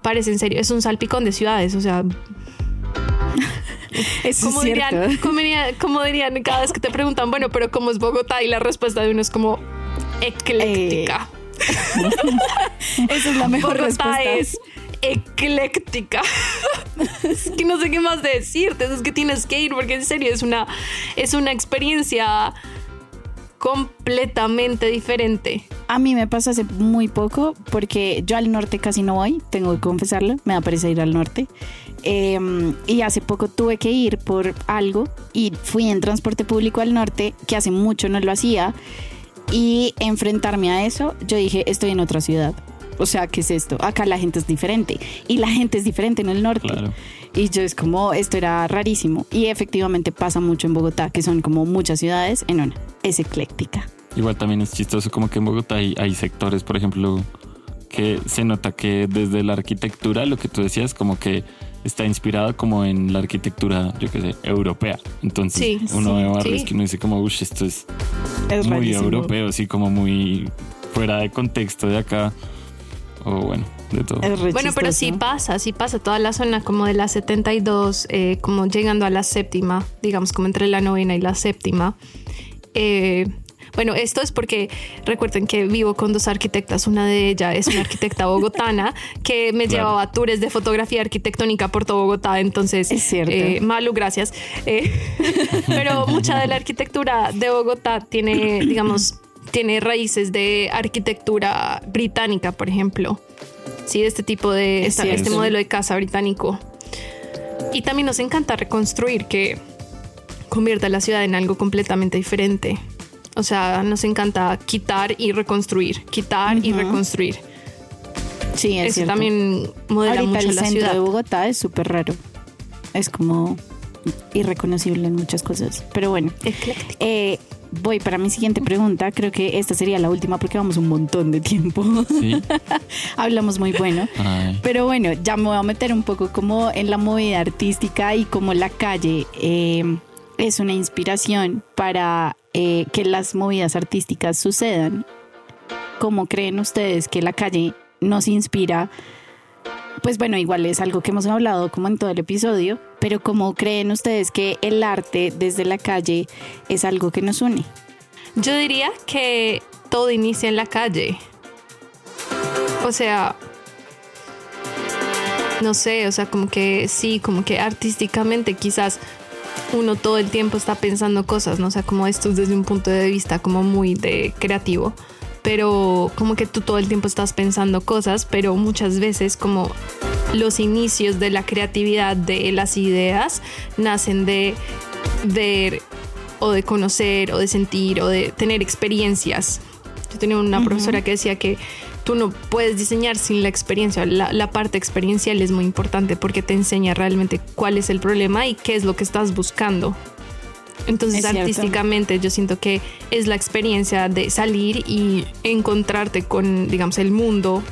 parece en serio, es un salpicón de ciudades, o sea... <laughs> Eso como, es dirían, como, dirían, cada vez que te preguntan, bueno, pero ¿cómo es Bogotá? Y la respuesta de uno es como ecléctica. <laughs> Esa es la mejor Bogotá es ecléctica. <laughs> es que no sé qué más decirte, es que tienes que ir porque en serio es una, es una experiencia completamente diferente. A mí me pasó hace muy poco porque yo al norte casi no voy, tengo que confesarlo, me da pereza ir al norte. Em, y hace poco tuve que ir por algo y fui en transporte público al norte, que hace mucho no lo hacía. Y enfrentarme a eso, yo dije, estoy en otra ciudad. O sea, ¿qué es esto? Acá la gente es diferente y la gente es diferente en el norte. Y yo es como, esto era rarísimo. Y efectivamente pasa mucho en Bogotá, que son como muchas ciudades en una. Es ecléctica. Igual también es chistoso como que en Bogotá hay, hay sectores, por ejemplo, que se nota que desde la arquitectura, lo que tú decías, como que está inspirado como en la arquitectura, yo qué sé, europea. Entonces uno ve barrios que uno dice como, uff, esto es, muy europeo, así como muy fuera de contexto de acá. O bueno, de todo. Bueno, pero sí pasa, sí pasa. Toda la zona como de la 72, eh, como llegando a la séptima, digamos como entre la novena y la séptima. Eh, bueno, esto es porque recuerden que vivo con dos arquitectas. Una de ellas es una arquitecta <laughs> bogotana que me Claro. llevaba a tours de fotografía arquitectónica por todo Bogotá. Entonces, Es cierto. eh, Malu, gracias. Eh, <laughs> pero mucha de la arquitectura de Bogotá tiene, digamos, tiene raíces de arquitectura británica, por ejemplo. Sí, este tipo de esta- este modelo de casa británico. Y también nos encanta reconstruir que convierta la ciudad en algo completamente diferente. O sea, nos encanta quitar y reconstruir, quitar y reconstruir. Sí, es Eso cierto. también modela Ahorita mucho el la centro ciudad. de Bogotá es súper raro. Es como irreconocible en muchas cosas. Pero bueno, eh, voy para mi siguiente pregunta. Creo que esta sería la última porque vamos un montón de tiempo. Sí. <laughs> Hablamos muy bueno. Ay. Pero bueno, ya me voy a meter un poco como en la movida artística y como la calle eh, es una inspiración para eh, que las movidas artísticas sucedan. ¿Cómo creen ustedes que la calle nos inspira? Pues bueno, igual es algo que hemos hablado como en todo el episodio, pero ¿cómo creen ustedes que el arte desde la calle es algo que nos une? Yo diría que todo inicia en la calle. O sea, no sé, o sea, como que sí, como que artísticamente quizás uno todo el tiempo está pensando cosas, ¿no? O sea, como esto es desde un punto de vista como muy de creativo, pero como que tú todo el tiempo estás pensando cosas, pero muchas veces como los inicios de la creatividad de las ideas nacen de ver o de conocer o de sentir o de tener experiencias. Yo tenía una profesora que decía que tú no puedes diseñar sin la experiencia. La, la parte experiencial es muy importante porque te enseña realmente cuál es el problema y qué es lo que estás buscando. Entonces Es cierto. artísticamente yo siento que es la experiencia de salir y encontrarte con, digamos, el mundo,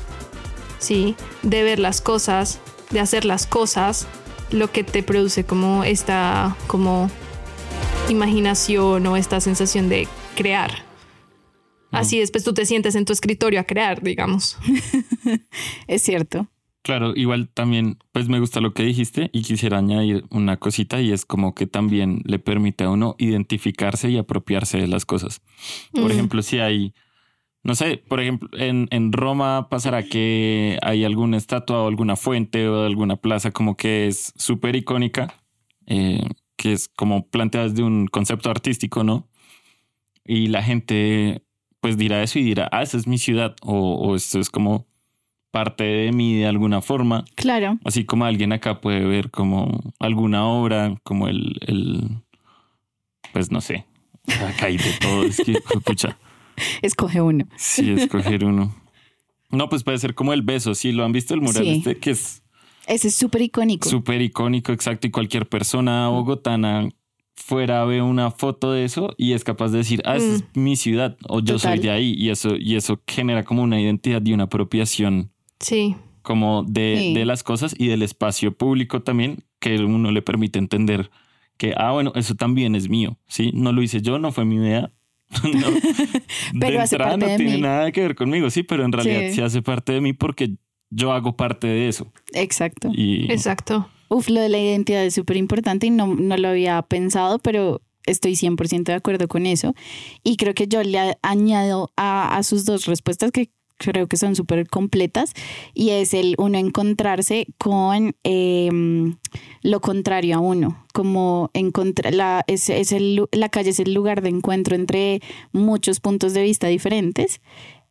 ¿sí? De ver las cosas, de hacer las cosas, lo que te produce como esta, como imaginación o esta sensación de crear. Así después tú te sientes en tu escritorio a crear, digamos. <laughs> Es cierto. Claro, igual también, pues me gusta lo que dijiste y quisiera añadir una cosita y es como que también le permite a uno identificarse y apropiarse de las cosas. Por Mm. ejemplo, si hay, no sé, por ejemplo, en, en Roma pasará que hay alguna estatua o alguna fuente o alguna plaza como que es súper icónica, eh, que es como planteada desde un concepto artístico, ¿no? Y la gente pues dirá eso y dirá, ah, esa es mi ciudad o, o esto es como parte de mí de alguna forma. Claro. Así como alguien acá puede ver como alguna obra, como el, el pues no sé, acá hay de todo, es que, pucha, <laughs> Escoge uno. sí, escoger uno. No, pues puede ser como el beso, sí, lo han visto el mural Sí. este, que es Ese es súper icónico. súper icónico, exacto, y cualquier persona bogotana fuera ve una foto de eso y es capaz de decir, ah, esa es mi ciudad, o yo soy de ahí, y eso, y eso genera como una identidad y una apropiación Sí, como de, Sí. de las cosas y del espacio público también, que uno le permite entender que, ah, bueno, eso también es mío, ¿sí? No lo hice yo, no fue mi idea. <laughs> No. <laughs> Pero de hace entrada parte no de tiene mí. nada que ver conmigo, sí, pero en realidad Sí. sí, hace parte de mí porque yo hago parte de eso. Exacto. Y exacto. Uf, lo de la identidad es súper importante y no, no lo había pensado, pero estoy 100% de acuerdo con eso. Y creo que yo le añado a, a sus dos respuestas que creo que son súper completas y es el uno encontrarse con em, lo contrario a uno, como encontrar la, es, es el, la calle es el lugar de encuentro entre muchos puntos de vista diferentes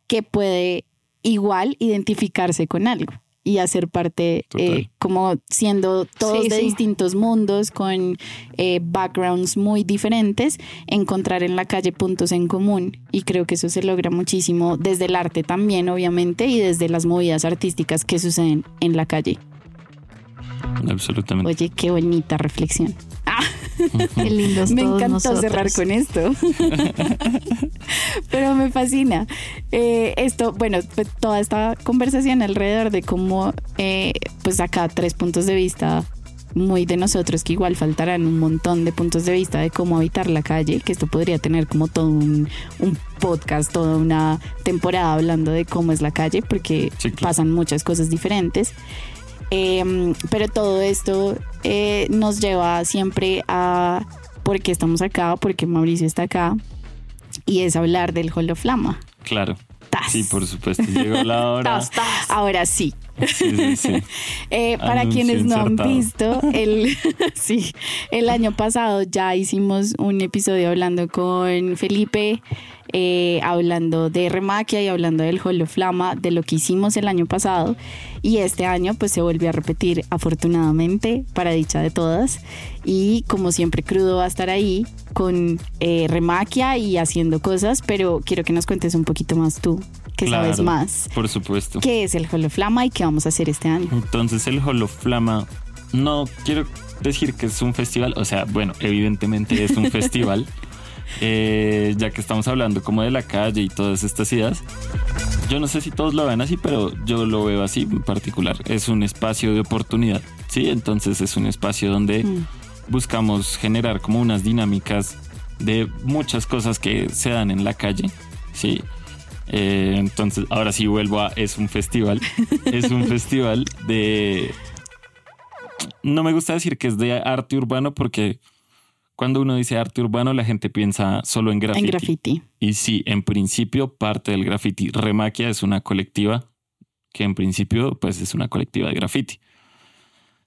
que puede igual identificarse con algo y hacer parte eh, como siendo todos Sí, de sí. distintos mundos con eh, backgrounds muy diferentes, encontrar en la calle puntos en común y creo que eso se logra muchísimo desde el arte también obviamente y desde las movidas artísticas que suceden en la calle. absolutamente. Oye, qué bonita reflexión. Ah, <laughs> Qué lindos me todos encantó nosotros. cerrar con esto. <laughs> Pero me fascina. Eh, esto, bueno, pues, toda esta conversación alrededor de cómo, eh, pues acá tres puntos de vista muy de nosotros que igual faltarán un montón de puntos de vista de cómo habitar la calle, que esto podría tener como todo un, un podcast, toda una temporada hablando de cómo es la calle, porque Sí, claro. pasan muchas cosas diferentes. Eh, pero todo esto eh, nos lleva siempre a por qué estamos acá, por qué Mauricio está acá, y es hablar del Holoflama. Claro. Tas. Sí, por supuesto. Llegó la <laughs> hora. Tas, tas. Ahora sí, Sí, sí, sí. <laughs> Eh, para quienes no han visto, el, <laughs> sí, el año pasado ya hicimos un episodio hablando con Felipe, eh, hablando de Remaquia y hablando del Holoflama, de lo que hicimos el año pasado. Y este año pues se volvió a repetir afortunadamente, para dicha de todas. Y como siempre, Crudo va a estar ahí con eh, Remaquia y haciendo cosas, pero quiero que nos cuentes un poquito más tú, que sabes más. Por supuesto. ¿Qué es el Holoflama y qué vamos a hacer este año? Entonces el Holoflama, no quiero decir que es un festival, o sea, bueno, evidentemente es un <laughs> festival, eh, ya que estamos hablando como de la calle y todas estas ideas. Yo no sé si todos lo ven así, pero yo lo veo así en particular. Es un espacio de oportunidad, ¿sí? Entonces es un espacio donde Mm. buscamos generar como unas dinámicas de muchas cosas que se dan en la calle, ¿sí? Eh, entonces, ahora sí vuelvo a, es un festival, <laughs> es un festival de... No me gusta decir que es de arte urbano porque cuando uno dice arte urbano la gente piensa solo en graffiti. En graffiti. Y sí, en principio parte del graffiti. Remaquia es una colectiva que en principio pues es una colectiva de graffiti.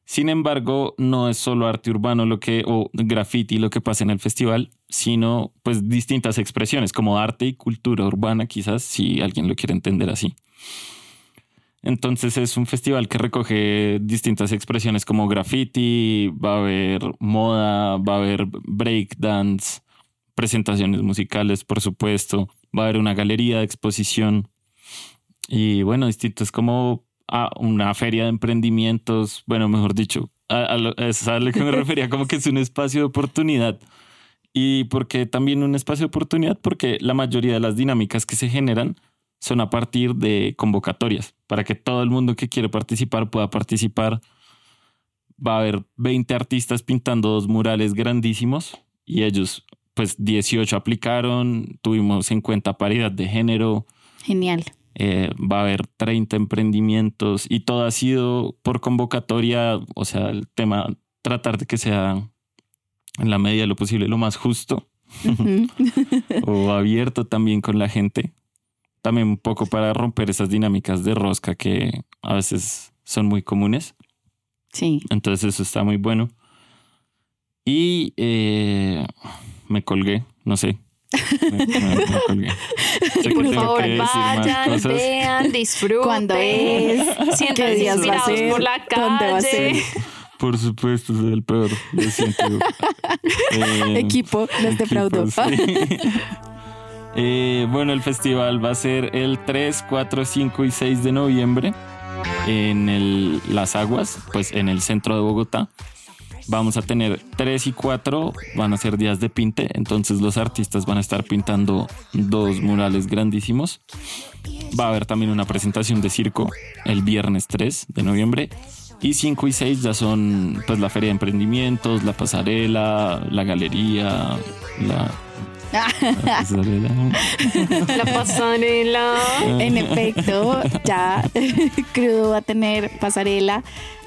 Sin embargo, no es solo arte urbano lo que o graffiti lo que pasa en el festival, sino pues distintas expresiones como arte y cultura urbana quizás si alguien lo quiere entender así. Entonces es un festival que recoge distintas expresiones como graffiti, va a haber moda, va a haber breakdance, presentaciones musicales, por supuesto, va a haber una galería de exposición y bueno, distintos como ah, una feria de emprendimientos, bueno, mejor dicho, a, a lo, es a lo que me <laughs> refería, como que es un espacio de oportunidad. Y porque también un espacio de oportunidad, porque la mayoría de las dinámicas que se generan son a partir de convocatorias, para que todo el mundo que quiere participar pueda participar. Va a haber 20 artistas pintando dos murales grandísimos y ellos, pues 18 aplicaron, tuvimos en cuenta paridad de género, Genial. eh, va a haber 30 emprendimientos y todo ha sido por convocatoria, o sea, el tema, tratar de que sea en la medida de lo posible lo más justo Ujú. <laughs> o abierto también con la gente. También un poco para romper esas dinámicas de rosca que a veces son muy comunes. Sí. Entonces eso está muy bueno. Y eh, me colgué, no sé. Me, me- me colgué. Sé que Por favor, que vayan, cosas. vean, disfruten. ¿Cuándo es? ¿Qué Siéntanse días va a inspirados ser? por la ¿Dónde va a calle. ser? Por supuesto, soy el peor. Lo siento. <laughs> Eh, Equipo, los defraudó. sí. <laughs> Eh, bueno, el festival va a ser el 3, 4, 5 y 6 de noviembre en Las Aguas, pues en el centro de Bogotá. Vamos a tener 3 y 4, van a ser días de pinte, entonces los artistas van a estar pintando dos murales grandísimos. Va a haber también una presentación de circo el viernes 3 de noviembre. Y 5 y 6 ya son pues la feria de emprendimientos, la pasarela, la galería, la, <laughs> la pasarela. La pasarela. En efecto, ya <laughs> Crudo va a tener pasarela,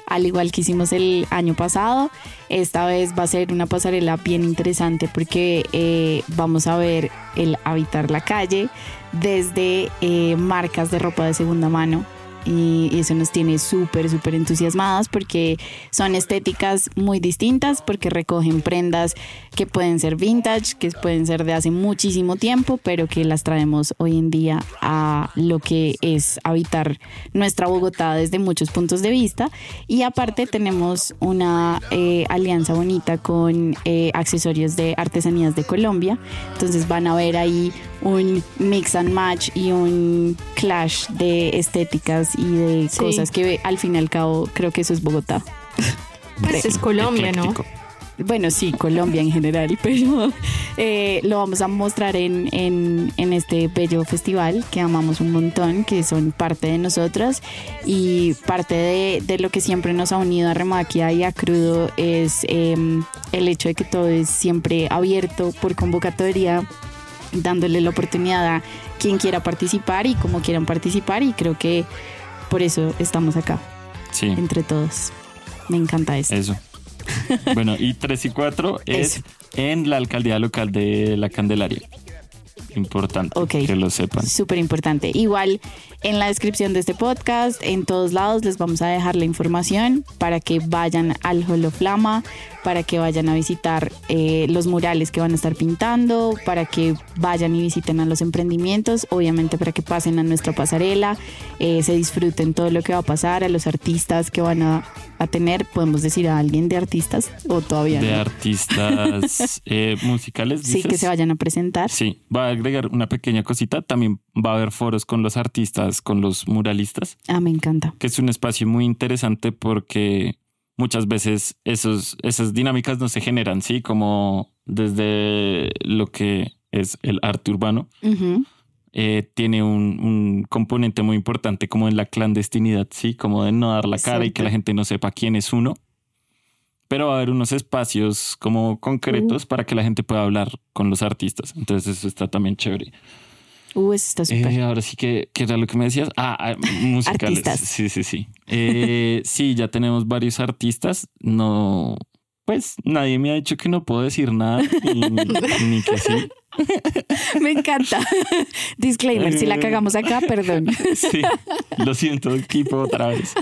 al igual que hicimos el año pasado. Esta vez va a ser una pasarela bien interesante porque eh, vamos a ver el habitar la calle desde eh, marcas de ropa de segunda mano. Y eso nos tiene súper, súper entusiasmadas porque son estéticas muy distintas, porque recogen prendas que pueden ser vintage, que pueden ser de hace muchísimo tiempo, pero que las traemos hoy en día a lo que es habitar nuestra Bogotá desde muchos puntos de vista. Y aparte tenemos una eh, alianza bonita con eh, accesorios de artesanías de Colombia. Entonces van a ver ahí un mix and match y un clash de estéticas y de Sí. cosas que al fin y al cabo creo que eso es Bogotá. <laughs> Pues es Colombia, ¿no? Bueno, sí, Colombia en general, <laughs> pero eh, lo vamos a mostrar en, en, en, este bello festival que amamos un montón, que son parte de nosotros y parte de, de lo que siempre nos ha unido a Remaquia y a Crudo es eh, el hecho de que todo es siempre abierto por convocatoria dándole la oportunidad a quien quiera participar y como quieran participar y creo que por eso estamos acá. Sí. Entre todos. Me encanta eso. Eso. Bueno, y 3 y 4 es en la alcaldía local de La Candelaria. Importante que lo sepan. Súper importante. Igual en la descripción de este podcast, en todos lados les vamos a dejar la información para que vayan al Holoflama, para que vayan a visitar eh, los murales que van a estar pintando, para que vayan y visiten a los emprendimientos, obviamente para que pasen a nuestra pasarela, eh, se disfruten todo lo que va a pasar, a los artistas que van a, a tener, podemos decir a alguien de artistas o todavía de no. artistas <laughs> eh, musicales. Sí, que se vayan a presentar. Sí, va a agregar una pequeña cosita. También va a haber foros con los artistas, con los muralistas, Ah, me encanta. que es un espacio muy interesante porque muchas veces esos, esas dinámicas no se generan, ¿sí? Como desde lo que es el arte urbano, Ujú. Eh, tiene un, un componente muy importante como en la clandestinidad, ¿sí? Como de no dar la cara y que Exacto. la gente no sepa quién es uno. Pero va a haber unos espacios como concretos para que la gente pueda hablar con los artistas. Entonces eso está también chévere. Uh, eso está súper. Eh, ahora sí que, ¿qué era lo que me decías? Ah, ah, musicales. Artistas. Sí, sí, sí. Eh, sí, ya tenemos varios artistas. No, pues nadie me ha dicho que no puedo decir nada ni, <laughs> ni que sí. Me encanta. <laughs> Disclaimer, si la cagamos acá, perdón. <laughs> Sí, lo siento, equipo, otra vez.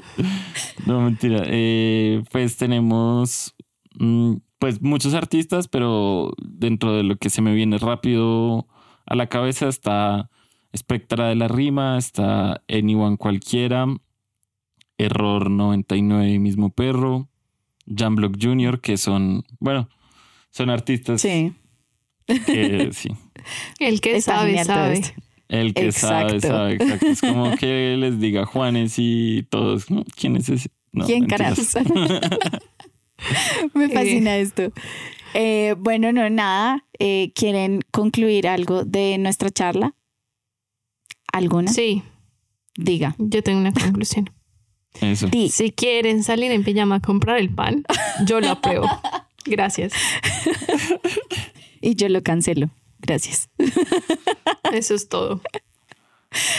No, mentira. Eh, pues tenemos mm, pues muchos artistas, pero dentro de lo que se me viene rápido a la cabeza está Espectra de la Rima, está Anyone Cualquiera, Error 99 y Mismo Perro, Jamlock Jr., que son, bueno, son artistas Sí. que <laughs> sí. El que sabe, sabe. El que sabe, Exacto. sabe, exacto. Es como que les diga Juanes y todos, ¿no? ¿quién es ese? No, ¿Quién carajos? <laughs> Me fascina esto. Eh, bueno, no, nada. Eh, ¿Quieren concluir algo de nuestra charla? ¿Alguna? Sí, Diga. yo tengo una conclusión. Eso. Di. Si quieren salir en pijama a comprar el pan, yo lo apruebo. <laughs> Gracias. Y yo lo cancelo. Gracias. Eso es todo.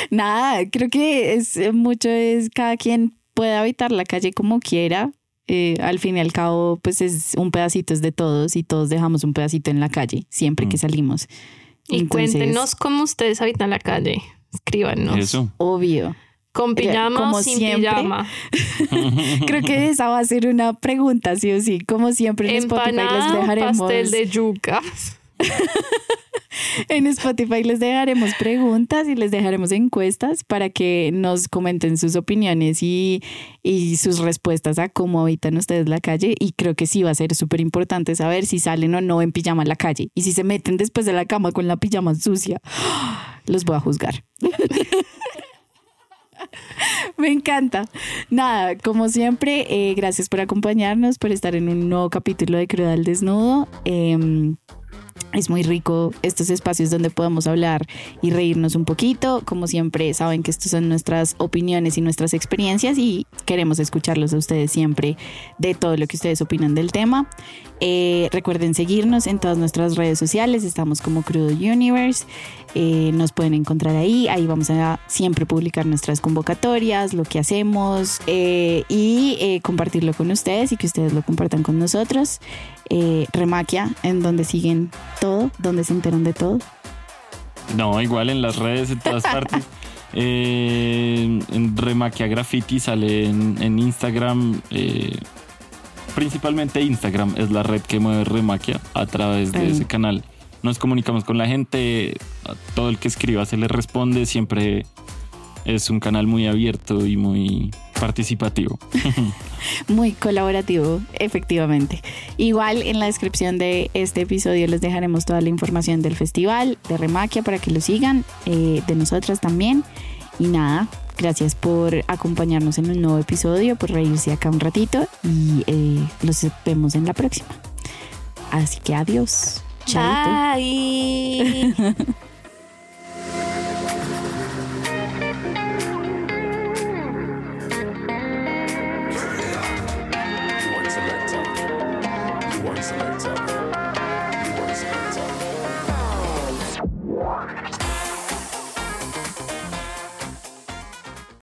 Nada, creo que es eh, mucho es cada quien puede habitar la calle como quiera. Eh, al fin y al cabo, pues es un pedacito es de todos y todos dejamos un pedacito en la calle siempre que Mm. salimos. Y Entonces, cuéntenos cómo ustedes habitan la calle. Escríbanos. Eso. Obvio. ¿Con pijama Como o sin siempre. pijama? <laughs> Creo que esa va a ser una pregunta, sí o sí. Como siempre en Spotify les dejaremos. pastel de yuca. <laughs> En Spotify les dejaremos preguntas y les dejaremos encuestas para que nos comenten sus opiniones y, y sus respuestas a cómo habitan ustedes la calle. Y creo que sí va a ser súper importante saber si salen o no en pijama a la calle. Y si se meten después de la cama con la pijama sucia, <gasps> los voy a juzgar. <laughs> <laughs> Me encanta. Nada, como siempre, eh, gracias por acompañarnos, por estar en un nuevo capítulo de Cruda al Desnudo. Em, es muy rico estos espacios donde podemos hablar y reírnos un poquito. Como siempre, saben que estas son nuestras opiniones y nuestras experiencias y queremos escucharlos a ustedes siempre de todo lo que ustedes opinan del tema. Eh, recuerden seguirnos en todas nuestras redes sociales. Estamos como Crudo Universe. Eh, nos pueden encontrar ahí. Ahí vamos a siempre publicar nuestras convocatorias, lo que hacemos eh, y compartirlo con ustedes y que ustedes lo compartan con nosotros. Eh, Remaquia, en donde siguen todo, donde se enteran de todo. No, igual en las redes, en todas partes. <laughs> Eh, en Remaquia Graffiti sale en, en Instagram. eh, principalmente Instagram es la red que mueve Remaquia a través de Ahí. ese canal. Nos comunicamos con la gente, a todo el que escriba se le responde, siempre es un canal muy abierto y muy participativo. <laughs> Muy colaborativo, efectivamente. Igual en la descripción de este episodio les dejaremos toda la información del festival de Remaquia para que lo sigan, eh, de nosotras también. Y nada, gracias por acompañarnos en un nuevo episodio, por reírse acá un ratito y eh, los vemos en la próxima. Así que adiós. Chaito. <laughs>